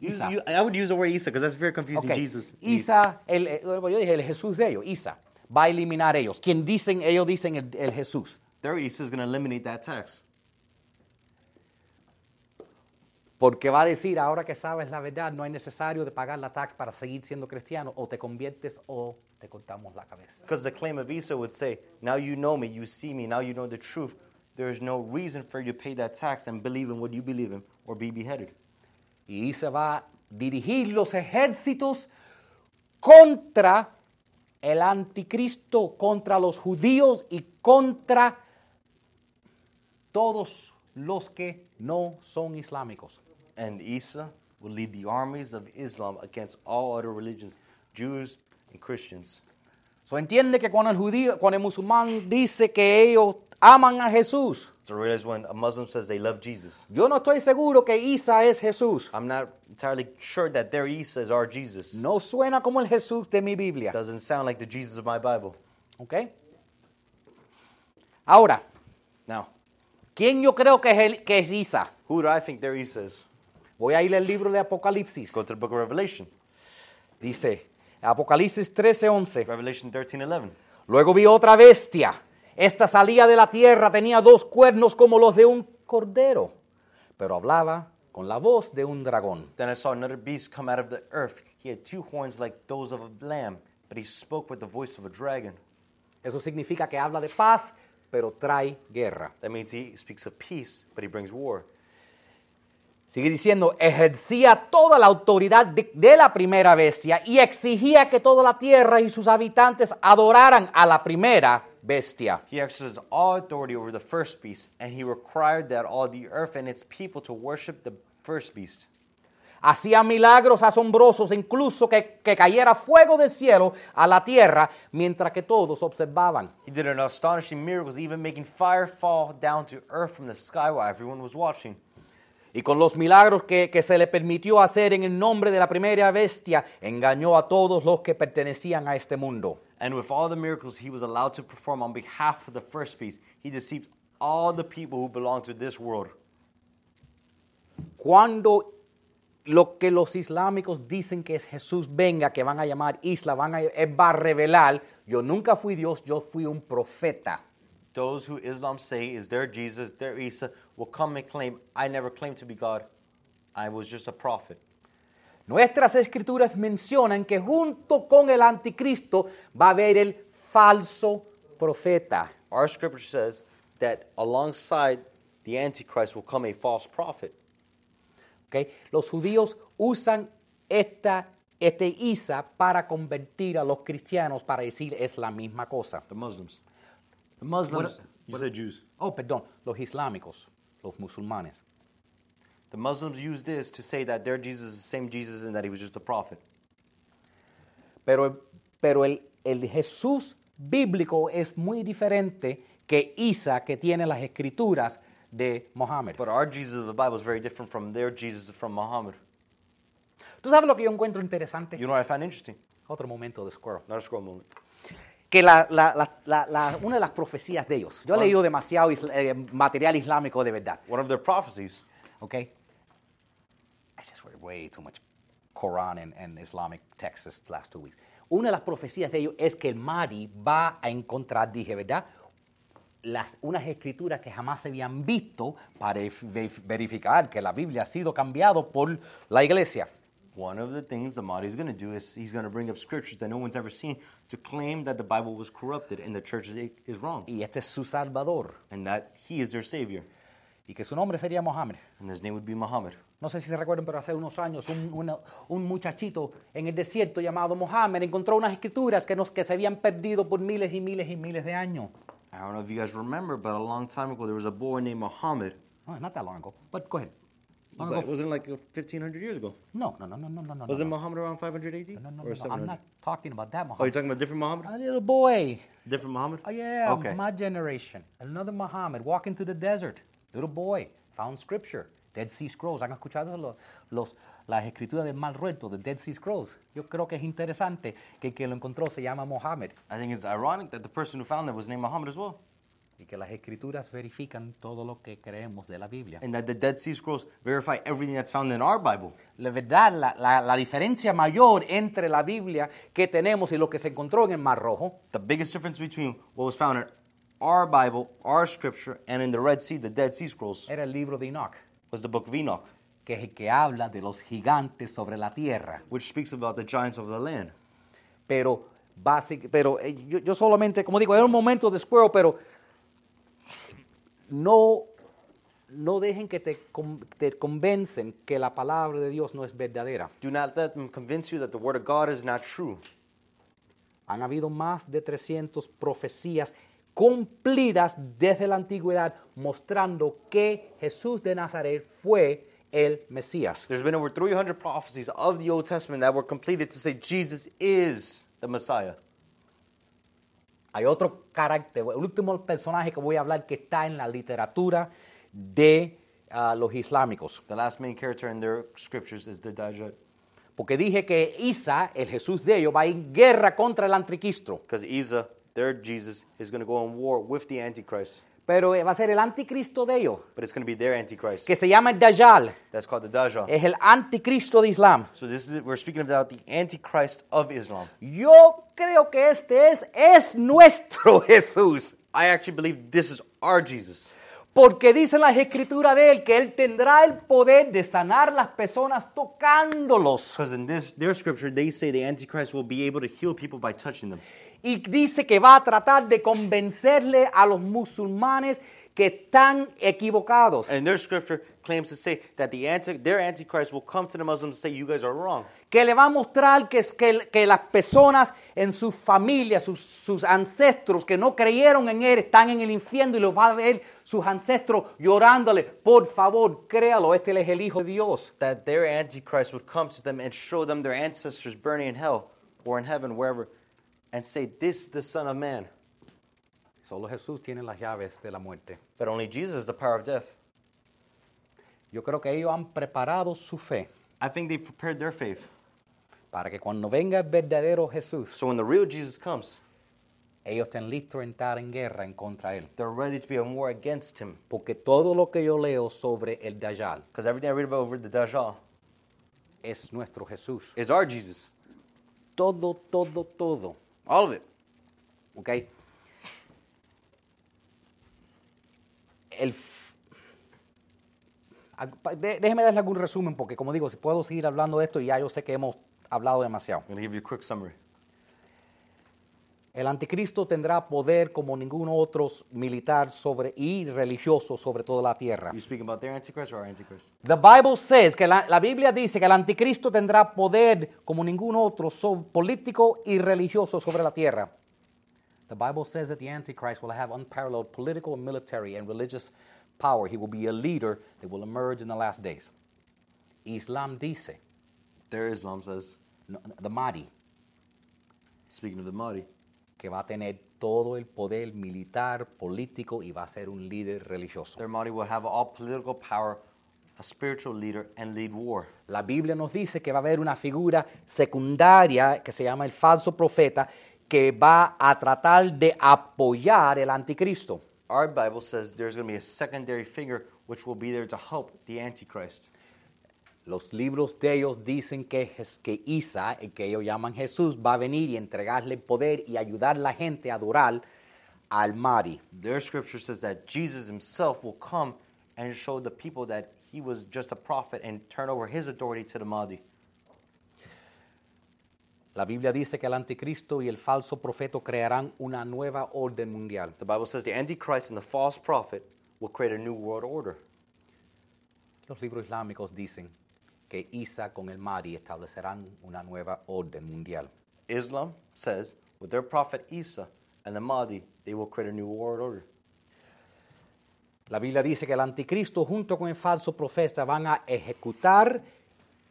Isa. you- I would use the word Isa because that's very confusing. Ok, Jesus. Isa, el, eh, yo dije el Jesús de ellos, Isa, va a eliminar ellos. Quien dicen, ellos dicen el, el Jesús. Their Isa is going to eliminate that tax. Porque va a decir, ahora que sabes la verdad, no es necesario de pagar la tax para seguir siendo cristiano, o te conviertes o te cortamos la cabeza. Because the claim of Isa would say, Now you know me, you see me, now you know the truth. There is no reason for you to pay that tax and believe in what you believe in or be beheaded. Y Isa va a dirigir los ejércitos contra el anticristo, contra los judíos y contra todos los que no son islámicos. And Isa will lead the armies of Islam against all other religions, Jews and Christians. So entiende que cuando el judío, cuando el musulmán dice que ellos aman a Jesús, So realize when a Muslim says they love Jesus, yo no estoy seguro que Isa es Jesús. I'm not entirely sure that their Isa is our Jesus. No suena como el Jesús de mi Biblia. Doesn't sound like the Jesus of my Bible. Okay. Ahora, Now, ¿quién yo creo que es, el, que es Isa? who do I think their Isa is? Voy a ir al libro de Apocalipsis. Go to the book of Revelation. Dice, Apocalipsis 13:11. Revelation 13 11. Luego vi otra bestia. Esta salía de la tierra, tenía dos cuernos como los de un cordero, pero hablaba con la voz de un dragón. Then I saw another beast come out of the earth. He had two horns like those of a lamb, but he spoke with the voice of a dragon. Eso significa que habla de paz, pero trae guerra. That means he speaks of peace, but he brings war. Sigue diciendo, ejercía toda la autoridad de, de la primera bestia y exigía que toda la tierra y sus habitantes adoraran a la primera bestia. He exercised all authority over the first beast, and he required that all the earth and its people to worship the first beast. Hacía milagros asombrosos, incluso que, que cayera fuego del cielo a la tierra, mientras que todos observaban. He did an astonishing miracles, even making fire fall down to earth from the sky while everyone was watching. Y con los milagros que, que se le permitió hacer en el nombre de la primera bestia, engañó a todos los que pertenecían a este mundo. And with all the miracles he was allowed to perform on behalf of the first beast, he deceived all the people who belong to this world. Cuando lo que los islámicos dicen que es Jesús venga, que van a llamar isla, van a, va a revelar, yo nunca fui Dios, yo fui un profeta. Those who Islam say is their Jesus, their Isa, will come and claim, I never claimed to be God. I was just a prophet. Nuestras escrituras mencionan que junto con el anticristo va a haber el falso profeta. Our scripture says that alongside the Antichrist will come a false prophet. ¿ok? ¿ok? Los judíos usan esta, este Isa para convertir a los cristianos para decir es la misma cosa. The Muslims. The Muslims. What- you said Jews. Oh, perdón, los islámicos, los musulmanes. The Muslims use this to say that their Jesus is the same Jesus and that he was just a prophet. Pero, pero el, el Jesús bíblico es muy diferente que Isa que tiene las escrituras de Mohammed. But our Jesus of the Bible is very different from their Jesus from Muhammad. ¿Tú sabes lo que yo encuentro interesante? You know what I find interesting? Otro momento de Squirrel. Not a scroll moment. Que la, la- la- una de las profecías de ellos, yo he leído demasiado isla- eh, material islámico de verdad, One of their prophecies ¿ok? I just read way too much Quran and, and Islamic texts this last two weeks. Una de las profecías de ellos es que el Mahdi va a encontrar, dije, ¿verdad? Las, unas escrituras que jamás se habían visto para verificar que la Biblia ha sido cambiado por la iglesia. One of the things the Mahdi is going to do is he's going to bring up scriptures that no one's ever seen to claim that the Bible was corrupted and the church is, is wrong Y este es su salvador. and that he is their savior Y que su nombre sería Mohammed. and his name would be Muhammad. No sé si se recuerdan, pero hace unos años un, una- un muchachito en el desierto llamado Mohammed encontró unas escrituras que, nos, que se habían perdido por miles y miles y miles de años. I don't know if you guys remember, but a long time ago there was a boy named Muhammad. Not that long ago. But go ahead. It was like, wasn't it like 1500 years ago? No, no, no, no, no, no, no. Wasn't no. Muhammad around 500 AD? No, no, no, or no, 700? I'm not talking about that Muhammad. Oh, you're talking about different Muhammad? A little boy. Different Muhammad? Oh, yeah, Okay. my generation. Another Muhammad walking through the desert. Little boy. Found scripture. Dead Sea Scrolls. ¿Han escuchado los, los- las escrituras del mal reto, de Dead Sea Scrolls? Yo creo que es interesante que el que lo encontró se llama Mohammed. I think it's ironic that the person who found it was named Muhammad as well. Y que las escrituras verifican todo lo que creemos de la Biblia. And that the Dead Sea Scrolls verify everything that's found in our Bible. La verdad, la, la- la diferencia mayor entre la Biblia que tenemos y lo que se encontró en el Mar Rojo The biggest difference between what was found in our Bible, our scripture, and in the Red Sea, the Dead Sea Scrolls, era el libro de Enoch, was the book of Enoch, que es el que habla de los gigantes sobre la tierra. which speaks about the giants of the land. Pero, básic, pero eh, yo, yo solamente, como digo, era un momento de squirrel, pero no, no dejen que te, te convencen que la palabra de Dios no es verdadera. Do not let them convince you that the Word of God is not true. Han habido más de 300 profecías cumplidas desde la antigüedad mostrando que Jesús de Nazaret fue el Mesías. There's been over 300 prophecies of the Old Testament that were completed to say Jesus is the Messiah. Hay otro carácter, el último personaje que voy a hablar que está en la literatura de ah, los islámicos. The last main character in their scriptures is the Dajjal. Porque dije que Isa, el Jesús de ellos, va en guerra contra el anticristo. Because Isa, their Jesus, is going to go in war with the Antichrist. Pero eh, va a ser el anticristo de ellos, But it's going to be their Antichrist. que se llama el Dajjal. That's called the Dajjal. Es el anticristo de Islam. So this is we're speaking about the Antichrist of Islam. Yo creo que este es, es nuestro Jesús. I actually believe this is our Jesus. Porque dice las escrituras de él que él tendrá el poder de sanar las personas tocándolos. Because in this their scripture, they say the Antichrist will be able to heal people by touching them. Y dice que va a tratar de convencerle a los musulmanes que están equivocados. And their scripture claims to say that the anti, their Antichrist will come to the Muslims and say, You guys are wrong. Que le va a mostrar que, que, que las personas en sus familias, sus, sus ancestros que no creyeron en él, están en el infierno y los va a ver sus ancestros llorándole. Por favor, créalo, este es el Hijo de Dios. That their Antichrist would come to them and show them their ancestors burning in hell or in heaven, wherever, and say, This is the Son of Man. Solo Jesús tiene las llaves de la muerte. But only Jesus the power of death. Yo creo que ellos han preparado su fe I think they prepared their faith. para que cuando venga el verdadero Jesús, So when the real Jesus comes, ellos estén listos a entrar en guerra en contra de él. they're ready to be in war against him. Porque todo lo que yo leo sobre el Dayal Because everything I read about over the Dajjal es nuestro Jesús. is our Jesus. Todo, todo, todo. All of it. ¿Ok? El, déjeme darle algún resumen porque, como digo, si puedo seguir hablando de esto, ya yo sé que hemos hablado demasiado. I'm going to give you a quick summary. El anticristo tendrá poder como ningún otro militar sobre, y religioso sobre toda la tierra. You speaking about their Antichrist or our Antichrist? The Bible says que la, la Biblia dice que el anticristo tendrá poder como ningún otro so- político y religioso sobre la tierra. The Bible says that the Antichrist will have unparalleled political, military, and religious power. He will be a leader that will emerge in the last days. Islam dice, Their Islam says, no, the Mahdi, speaking of the Mahdi, que va a tener todo el poder militar, político y va a ser un líder religioso. their will have all political power, a spiritual leader, and lead war. La Biblia nos dice que va a haber una figura secundaria que se llama el falso profeta que va a tratar de apoyar el anticristo. Our Bible says there's going to be a secondary figure which will be there to help the Antichrist. Los libros de ellos dicen que, que Isa, el que ellos llaman Jesús, va a venir y entregarle poder y ayudar a la gente a adorar al Mari. Their scripture says that Jesus himself will come and show the people that he was just a prophet and turn over his authority to the Mahdi. La Biblia dice que el anticristo y el falso profeta crearán una nueva orden mundial. The Bible says the Antichrist and the false prophet will create a new world order. Los libros islámicos dicen que Isa con el Mari establecerán una nueva orden mundial. Islam says with their prophet Isa and the Mahdi, they will create a new world order. La Biblia dice que el anticristo junto con el falso profeta van a ejecutar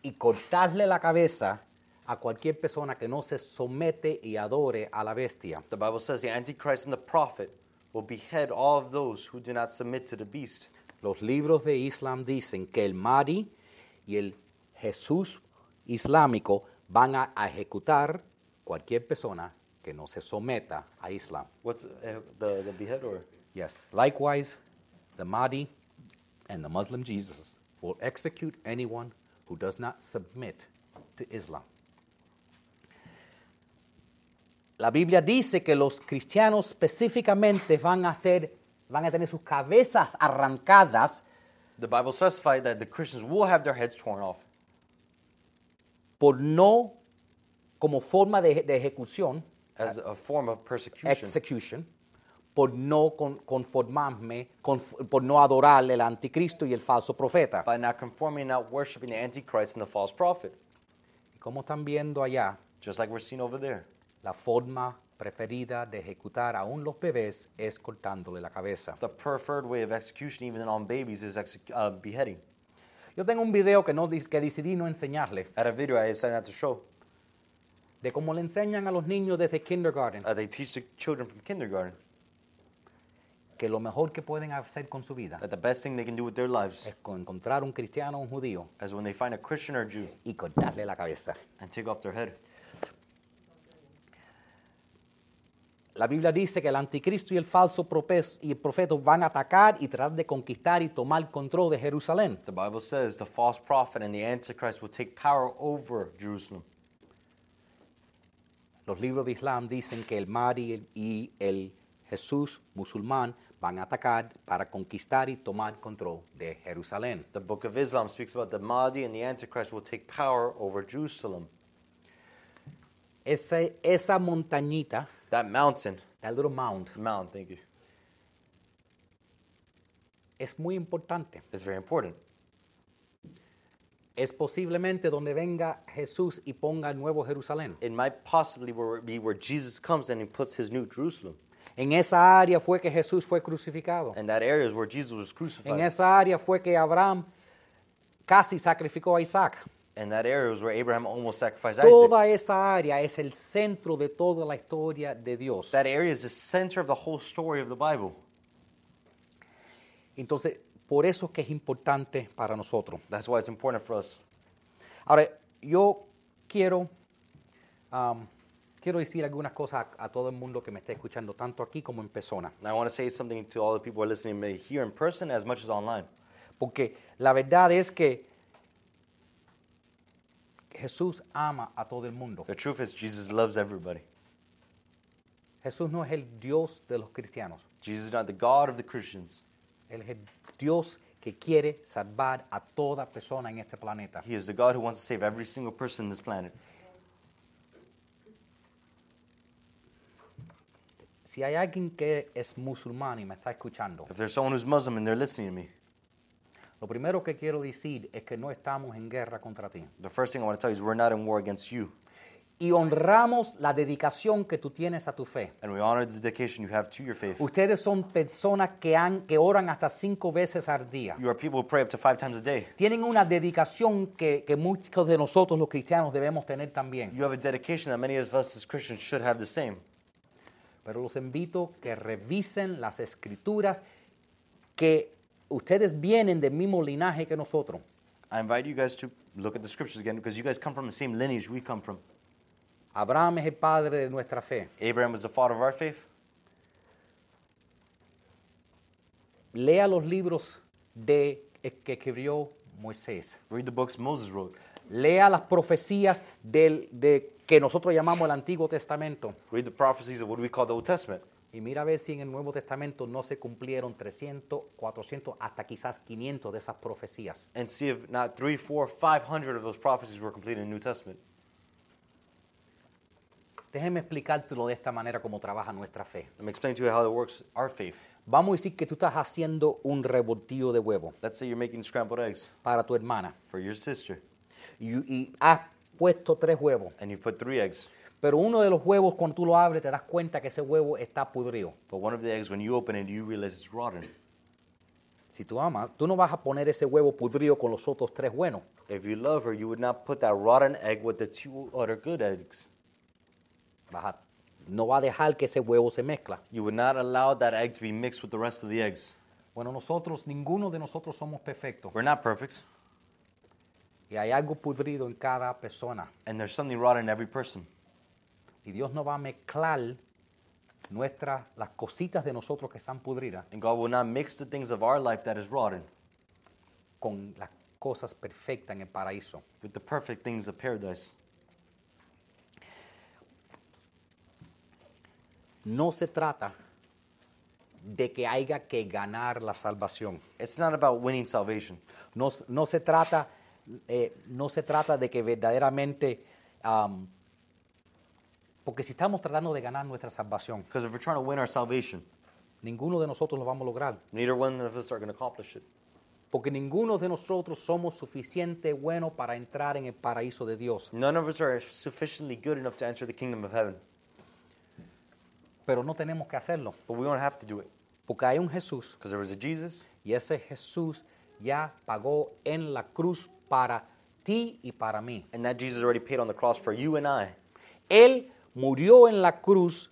y cortarle la cabeza a cualquier persona que no se somete y adore a la bestia. The Bible says the Antichrist and the prophet will behead all of those who do not submit to the beast. Los libros de Islam dicen que el Mahdi y el Jesús islámico van a ejecutar cualquier persona que no se someta a Islam. What's uh, the, the behead or? Yes. Likewise, the Mahdi and the Muslim Jesus will execute anyone who does not submit to Islam. La Biblia dice que los cristianos específicamente van a ser, van a tener sus cabezas arrancadas The Bible specifies that the Christians will have their heads torn off por no como forma de, de ejecución, as a form of persecution execution, por no con- conformarme, conf- por no adorar el anticristo y el falso profeta. by not conforming, not worshiping the Antichrist and the false prophet. Y como están viendo allá, Just like we're seeing over there. la forma preferida de ejecutar aún los bebés es cortándole la cabeza. The preferred way of execution, even on babies, is exec- uh, beheading. Yo tengo un video que, no, que decidí no enseñarle, I had a video I decided not to show. de cómo le enseñan a los niños desde kindergarten Uh, they teach the children from kindergarten que lo mejor que pueden hacer con su vida that the best thing they can do with their lives es con- encontrar un cristiano o un judío is when they find a Christian or Jew y cortarle la cabeza. and take off their head. La Biblia dice que el anticristo y el falso profeta van a atacar y tratar de conquistar y tomar control de Jerusalén. The Bible says the false prophet and the Antichrist will take power over Jerusalem. Los libros de Islam dicen que el Mahdi y el Jesús musulmán van a atacar para conquistar y tomar control de Jerusalén. The book of Islam speaks about the Mahdi and the Antichrist will take power over Jerusalem. Esa, esa montañita, That mountain, that little mound, mound, thank you, es muy importante. is very important. Es posiblemente donde venga Jesús y ponga el nuevo Jerusalén. It might possibly where- be where Jesus comes and he puts his new Jerusalem. En esa área fue que Jesús fue crucificado. And that area is where Jesus was En crucified. esa área fue que Abraham casi sacrificó a Isaac. And that area was where Abraham almost sacrificed Isaac. Toda esa área es el centro de toda la historia de Dios. That area is the center of the whole story of the Bible. Entonces, por eso es que es importante para nosotros. That's why it's important for us. Ahora, yo quiero, um, quiero decir algunas cosas a, a todo el mundo que me esté escuchando, tanto aquí como en persona. And I want to say something to all the people who are listening here in person as much as online. Porque la verdad es que Jesús ama a todo el mundo. The truth is, Jesus loves everybody. Jesús no es el Dios de los cristianos. Jesus is not the God of the Christians. Él es el Dios que quiere salvar a toda persona en este planeta. He is the God who wants to save every single person on this planet. Si hay alguien que es musulmán y me está escuchando, If there's someone who's Muslim and they're listening to me, lo primero que quiero decir es que no estamos en guerra contra ti. the first thing I want to tell you is we're not in war against you. Y honramos la dedicación que tú tienes a tu fe. And we honor the dedication you have to your faith. Ustedes son personas que, han, que oran hasta cinco veces al día. You are people who pray up to five times a day. Tienen una dedicación que, que muchos de nosotros los cristianos debemos tener también. You have a dedication that many of us as Christians should have the same. Pero los invito que revisen las escrituras que ustedes vienen del mismo linaje que nosotros. I invite you guys to look at the scriptures again because you guys come from the same lineage we come from. Abraham es el padre de nuestra fe. Abraham was the father of our faith. Lea los libros de que escribió Moisés. Read the books Moses wrote. Lea las profecías del, de que nosotros llamamos el Antiguo Testamento. Read the prophecies of what we call the Old Testament. Y mira a ver si en el Nuevo Testamento no se cumplieron 300, 400, hasta quizás 500 de esas profecías. And see if not three, four, five hundred of those prophecies were completed in the New Testament. Déjeme explicártelo de esta manera cómo trabaja nuestra fe. Let me explain to you how it works, our faith. Vamos a decir que tú estás haciendo un revoltillo de huevo Let's say you're making scrambled eggs para tu hermana for your sister, y, y has puesto tres huevos, and you put three eggs. Pero uno de los huevos cuando tú lo abres te das cuenta que ese huevo está pudrido. But one of the eggs, when you open it, you realize it's rotten. Si tú amas, tú no vas a poner ese huevo pudrido con los otros tres buenos. If you love her, you would not put that rotten egg with the two other good eggs. Vas a- no va a dejar que ese huevo se mezcla. You would not allow that egg to be mixed with the rest of the eggs. Bueno, nosotros, ninguno de nosotros somos perfectos. We're not perfect, Y hay algo pudrido en cada persona. and there's something rotten in every person. Y Dios no va a mezclar nuestras, las cositas de nosotros que están pudridas And God will not mix the things of our life that is rotten con las cosas perfectas en el paraíso. with the perfect things of paradise. No se trata de que haya que ganar la salvación. It's not about winning salvation. No, s- no se trata, eh, no se trata de que verdaderamente, am, porque si estamos tratando de ganar nuestra salvación, Because if we're trying to win our salvation, ninguno de nosotros lo vamos a lograr. neither one of us are going to accomplish it. Porque ninguno de nosotros somos suficiente bueno para entrar en el paraíso de Dios. None of us are sufficiently good enough to enter the kingdom of heaven. Pero no tenemos que hacerlo. But we don't have to do it. Porque hay un Jesús Because there was a Jesus, y ese Jesús ya pagó en la cruz para ti y para mí. and that Jesus already paid on the cross for you and I. Él murió en la cruz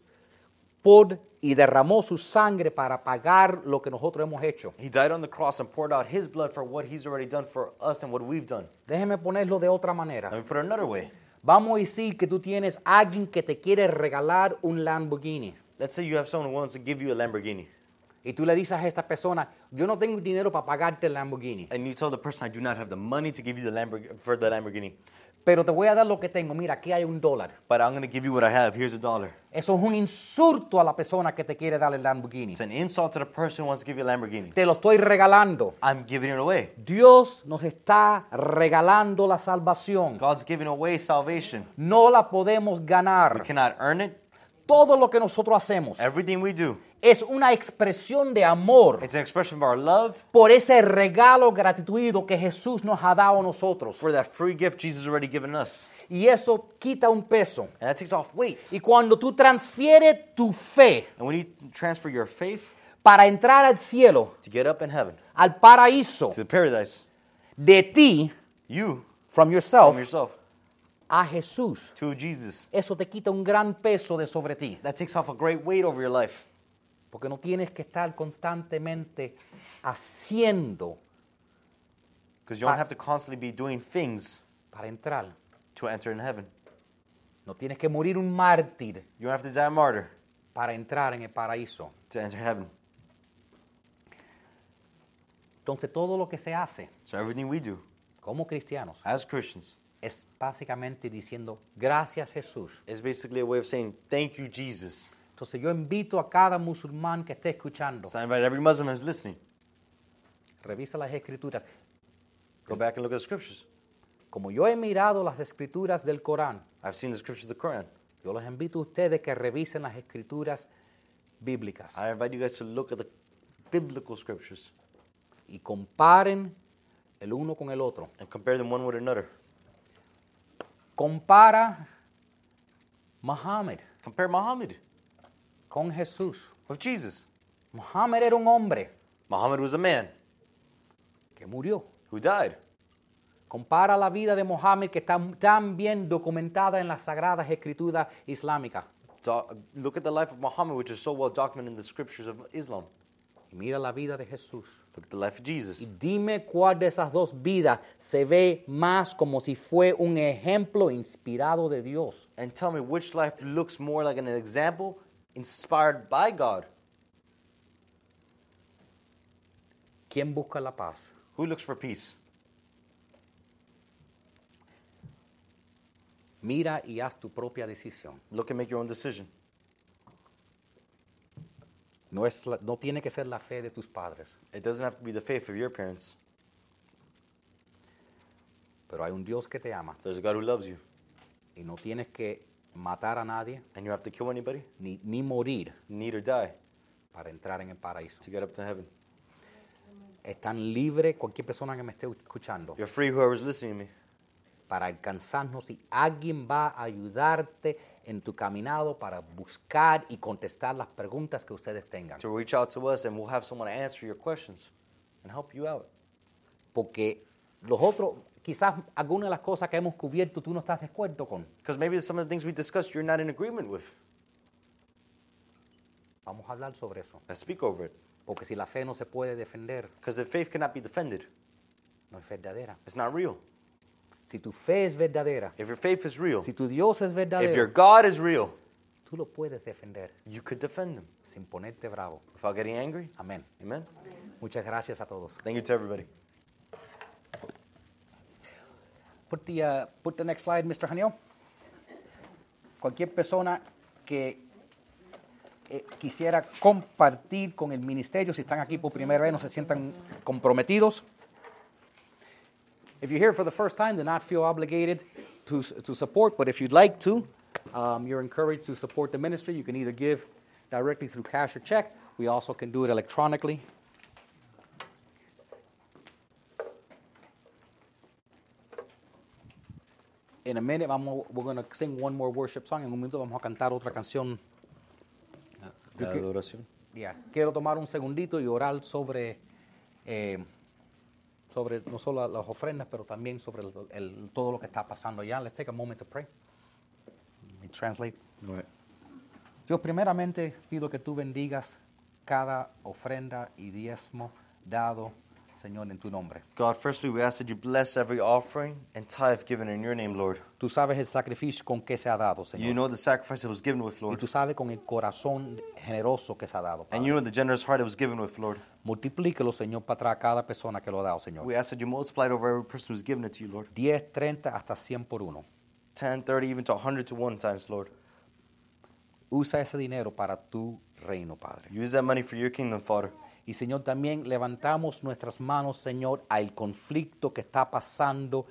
por y derramó su sangre para pagar lo que nosotros hemos hecho. He died on the cross and poured out his blood for what he's already done for us and what we've done. Déjeme ponerlo de otra manera. Let me put it another way. Vamos a decir que tú tienes alguien que te quiere regalar un Lamborghini. Let's say you have someone who wants to give you a Lamborghini, Y tú le dices a esta persona, yo no tengo dinero para pagarte el Lamborghini, and you tell the person, I do not have the money to give you the Lamborghini for the Lamborghini, pero te voy a dar lo que tengo. Mira, aquí hay un dólar. but I'm going to give you what I have. Here's a dollar. Eso es un insulto a la persona que te quiere dar el Lamborghini. It's an insult to the person who wants to give you a Lamborghini. Te lo estoy regalando. I'm giving it away. Dios nos está regalando la salvación. God's giving away salvation. No la podemos We ganar. cannot earn it. Todo lo que nosotros hacemos Everything we do, es una expresión de amor it's an expression of our love por ese regalo gratuito que Jesús nos ha dado a nosotros. for that free gift Jesus already given us. Y eso quita un peso. And that takes off weight. Y cuando tú transfieres tu fe And when you transfer your faith para entrar al cielo, to get up in heaven, al paraíso, to the paradise, de ti, you, from yourself, a Jesús, to Jesus, eso te quita un gran peso de sobre ti. that takes off a great weight over your life. Porque no tienes que estar constantemente haciendo Because you don't have to constantly be doing things para entrar. to enter in heaven. No tienes que morir un mártir You don't have to die a martyr para entrar en el paraíso. to enter heaven. Entonces todo lo que se hace So everything we do como cristianos as Christians es básicamente diciendo gracias Jesús. is basically a way of saying, Thank you, Jesus. Entonces yo invito a cada musulmán que esté escuchando, So I invite every Muslim who's listening, revisa las escrituras. go back and look at the scriptures. Como yo he mirado las escrituras del Corán, I've seen the scriptures of the Quran. yo los invito a ustedes que revisen las escrituras bíblicas I invite you guys to look at the biblical scriptures y comparen el uno con el otro. and compare them one with another. Compara Muhammad Compare Muhammad con Jesús. with Jesus. Muhammad era un hombre Muhammad was a man que murió. who died. Compara la vida de Muhammad que está tan bien documentada en las sagradas escrituras islámicas. Do- look at the life of Muhammad, which is so well documented in the scriptures of Islam. Y mira la vida de Jesús. Look at the life of Jesus. Y dime cuál de esas dos vidas se ve más como si fue un ejemplo inspirado de Dios. And tell me which life looks more like an example inspired by God. ¿Quién busca la paz? Who looks for peace? Mira y haz tu propia decisión. Look and make your own decision. No, es la- no tiene que ser la fe de tus padres, It doesn't have to be the faith of your parents. pero hay un Dios que te ama There's a God who loves you. y no tienes que matar a nadie And you have to kill anybody, ni, ni morir need or die para entrar en el paraíso. to get up to heaven. Están libres cualquier persona que me esté escuchando You're free, whoever's listening to me. para alcanzarnos y alguien va a ayudarte en tu caminado para buscar y contestar las preguntas que ustedes tengan. To reach out to us and we'll have someone to answer your questions and help you out. Porque los otros, quizás algunas de las cosas que hemos cubierto tú no estás de acuerdo con. Because maybe some of the things we discussed you're not in agreement with. Vamos a hablar sobre eso. Let's speak over it. Porque si la fe no se puede defender, Because if faith cannot be defended, no es verdadera. it's not real. Si tu fe es verdadera, If your faith is real, si tu Dios es if your verdadero, God is real, tú lo puedes defender you could defend him sin ponerte bravo. without getting angry. Amén. Amen. Muchas gracias a todos. Thank you to everybody. Put the, uh, put the next slide, Mr. Haniel. Cualquier persona que eh, quisiera compartir con el ministerio, si están aquí por primera vez, no se sientan comprometidos. If you're here for the first time, do not feel obligated to, to support, but if you'd like to, um, you're encouraged to support the ministry. You can either give directly through cash or check. We also can do it electronically. In a minute, vamos, we're going to sing one more worship song. En un momento vamos a cantar otra canción. Que- adoración. Yeah. Quiero tomar un segundito y orar sobre, eh, sobre no solo las ofrendas, pero también sobre el- el- todo lo que está pasando ya. Let's take a moment to pray. Let me translate. Dios, primeramente pido que tú bendigas cada ofrenda y diezmo dado, Señor, en tu nombre. God, firstly, we ask that you bless every offering and tithe given in your name, Lord. Tú sabes el sacrificio con que se ha dado, You Señor. know the sacrifice that was given with, y Lord. tú sabes con el corazón generoso que se ha dado. And Padre. you know the generous heart it was given with, Lord. Multiplíquelo, Señor, para cada persona que lo ha dado, Señor. We ask that you multiply it over every person who's given it to you, Lord. 10, 30, hasta 100 por uno. 10, 30, even to 100 to 1 times, Lord. Usa ese dinero para tu reino, Padre. Use that money for your kingdom, Father. Y Señor, también levantamos nuestras manos, Señor, al conflicto que está pasando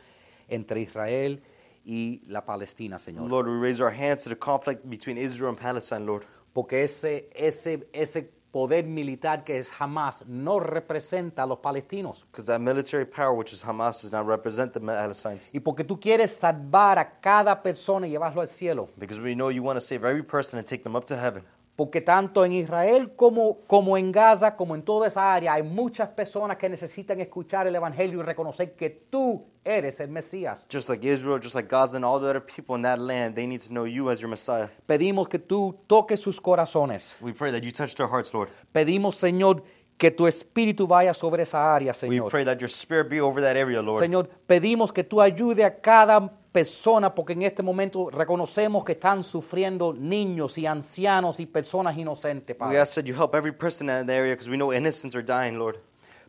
entre Israel y la Palestina, Señor. Lord, we raise our hands to the conflict between Israel and Palestine, Lord. Porque ese, ese, ese poder militar que es Hamas no representa a los palestinos. Because that military power, which is Hamas, does not represent the Palestinians. Y porque tú quieres salvar a cada persona y llevarlo al cielo. Because we know you want to save every person and take them up to heaven. Porque tanto en Israel como, como en Gaza, como en toda esa área, hay muchas personas que necesitan escuchar el Evangelio y reconocer que tú eres el Mesías. Just like Israel, just like Gaza and all the other people in that land, they need to know you as your Messiah. Pedimos que tú toques sus corazones. We pray that you touch their hearts, Lord. Pedimos, Señor, que tu espíritu vaya sobre esa área, We Señor. pray that your spirit be over that area, Lord. Señor, pedimos que tú ayude a cada persona, porque en este momento reconocemos que están sufriendo niños y ancianos y personas inocentes, We Padre. ask that you help every person in that area because we know innocents are dying, Lord.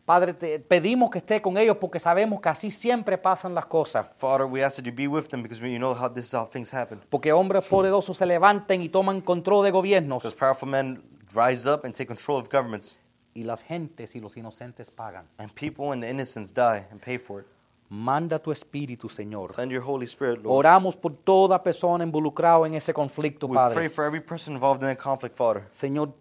Padre, te pedimos que esté con ellos porque sabemos que así siempre pasan las cosas. Father, we ask that you be with them because we know how this is how things happen. Porque hombres poderosos se levanten y toman control de gobiernos Because powerful men rise up and take control of governments, y las gentes y los inocentes pagan. and people and the innocents die and pay for it. Manda tu espíritu, Señor. Send your Holy Spirit, Lord. Oramos por toda persona involucrada en ese conflicto, We pray Padre. for every person involved in that conflict, Father. Señor,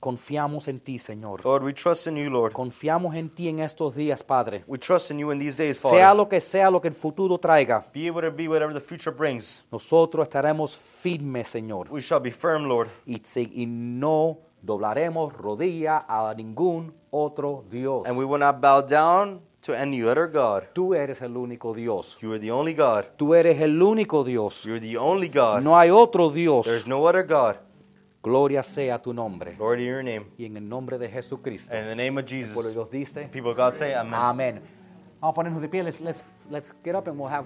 Confiamos en ti, Señor. Lord, we trust in you, Lord. Confiamos en ti en estos días, Padre. We trust in you in these days, Sea Father. lo que sea lo que el futuro traiga, Be able to be whatever the future brings. nosotros estaremos firmes, Señor. We shall be firm, Lord. Y, se- y no doblaremos rodilla a ningún otro Dios. And we will not bow down to any other God. Tú eres el único Dios. You are the only God. Tú eres el único Dios. You're the only God. No hay otro Dios. There's no other God. Gloria sea tu nombre. Lord, in your name. Y en el nombre de Jesucristo. And in the name of El pueblo Jesus. Dios dice, People of God say, Amen. amén. Vamos a ponernos de pie. Let's, let's, let's get up and we'll have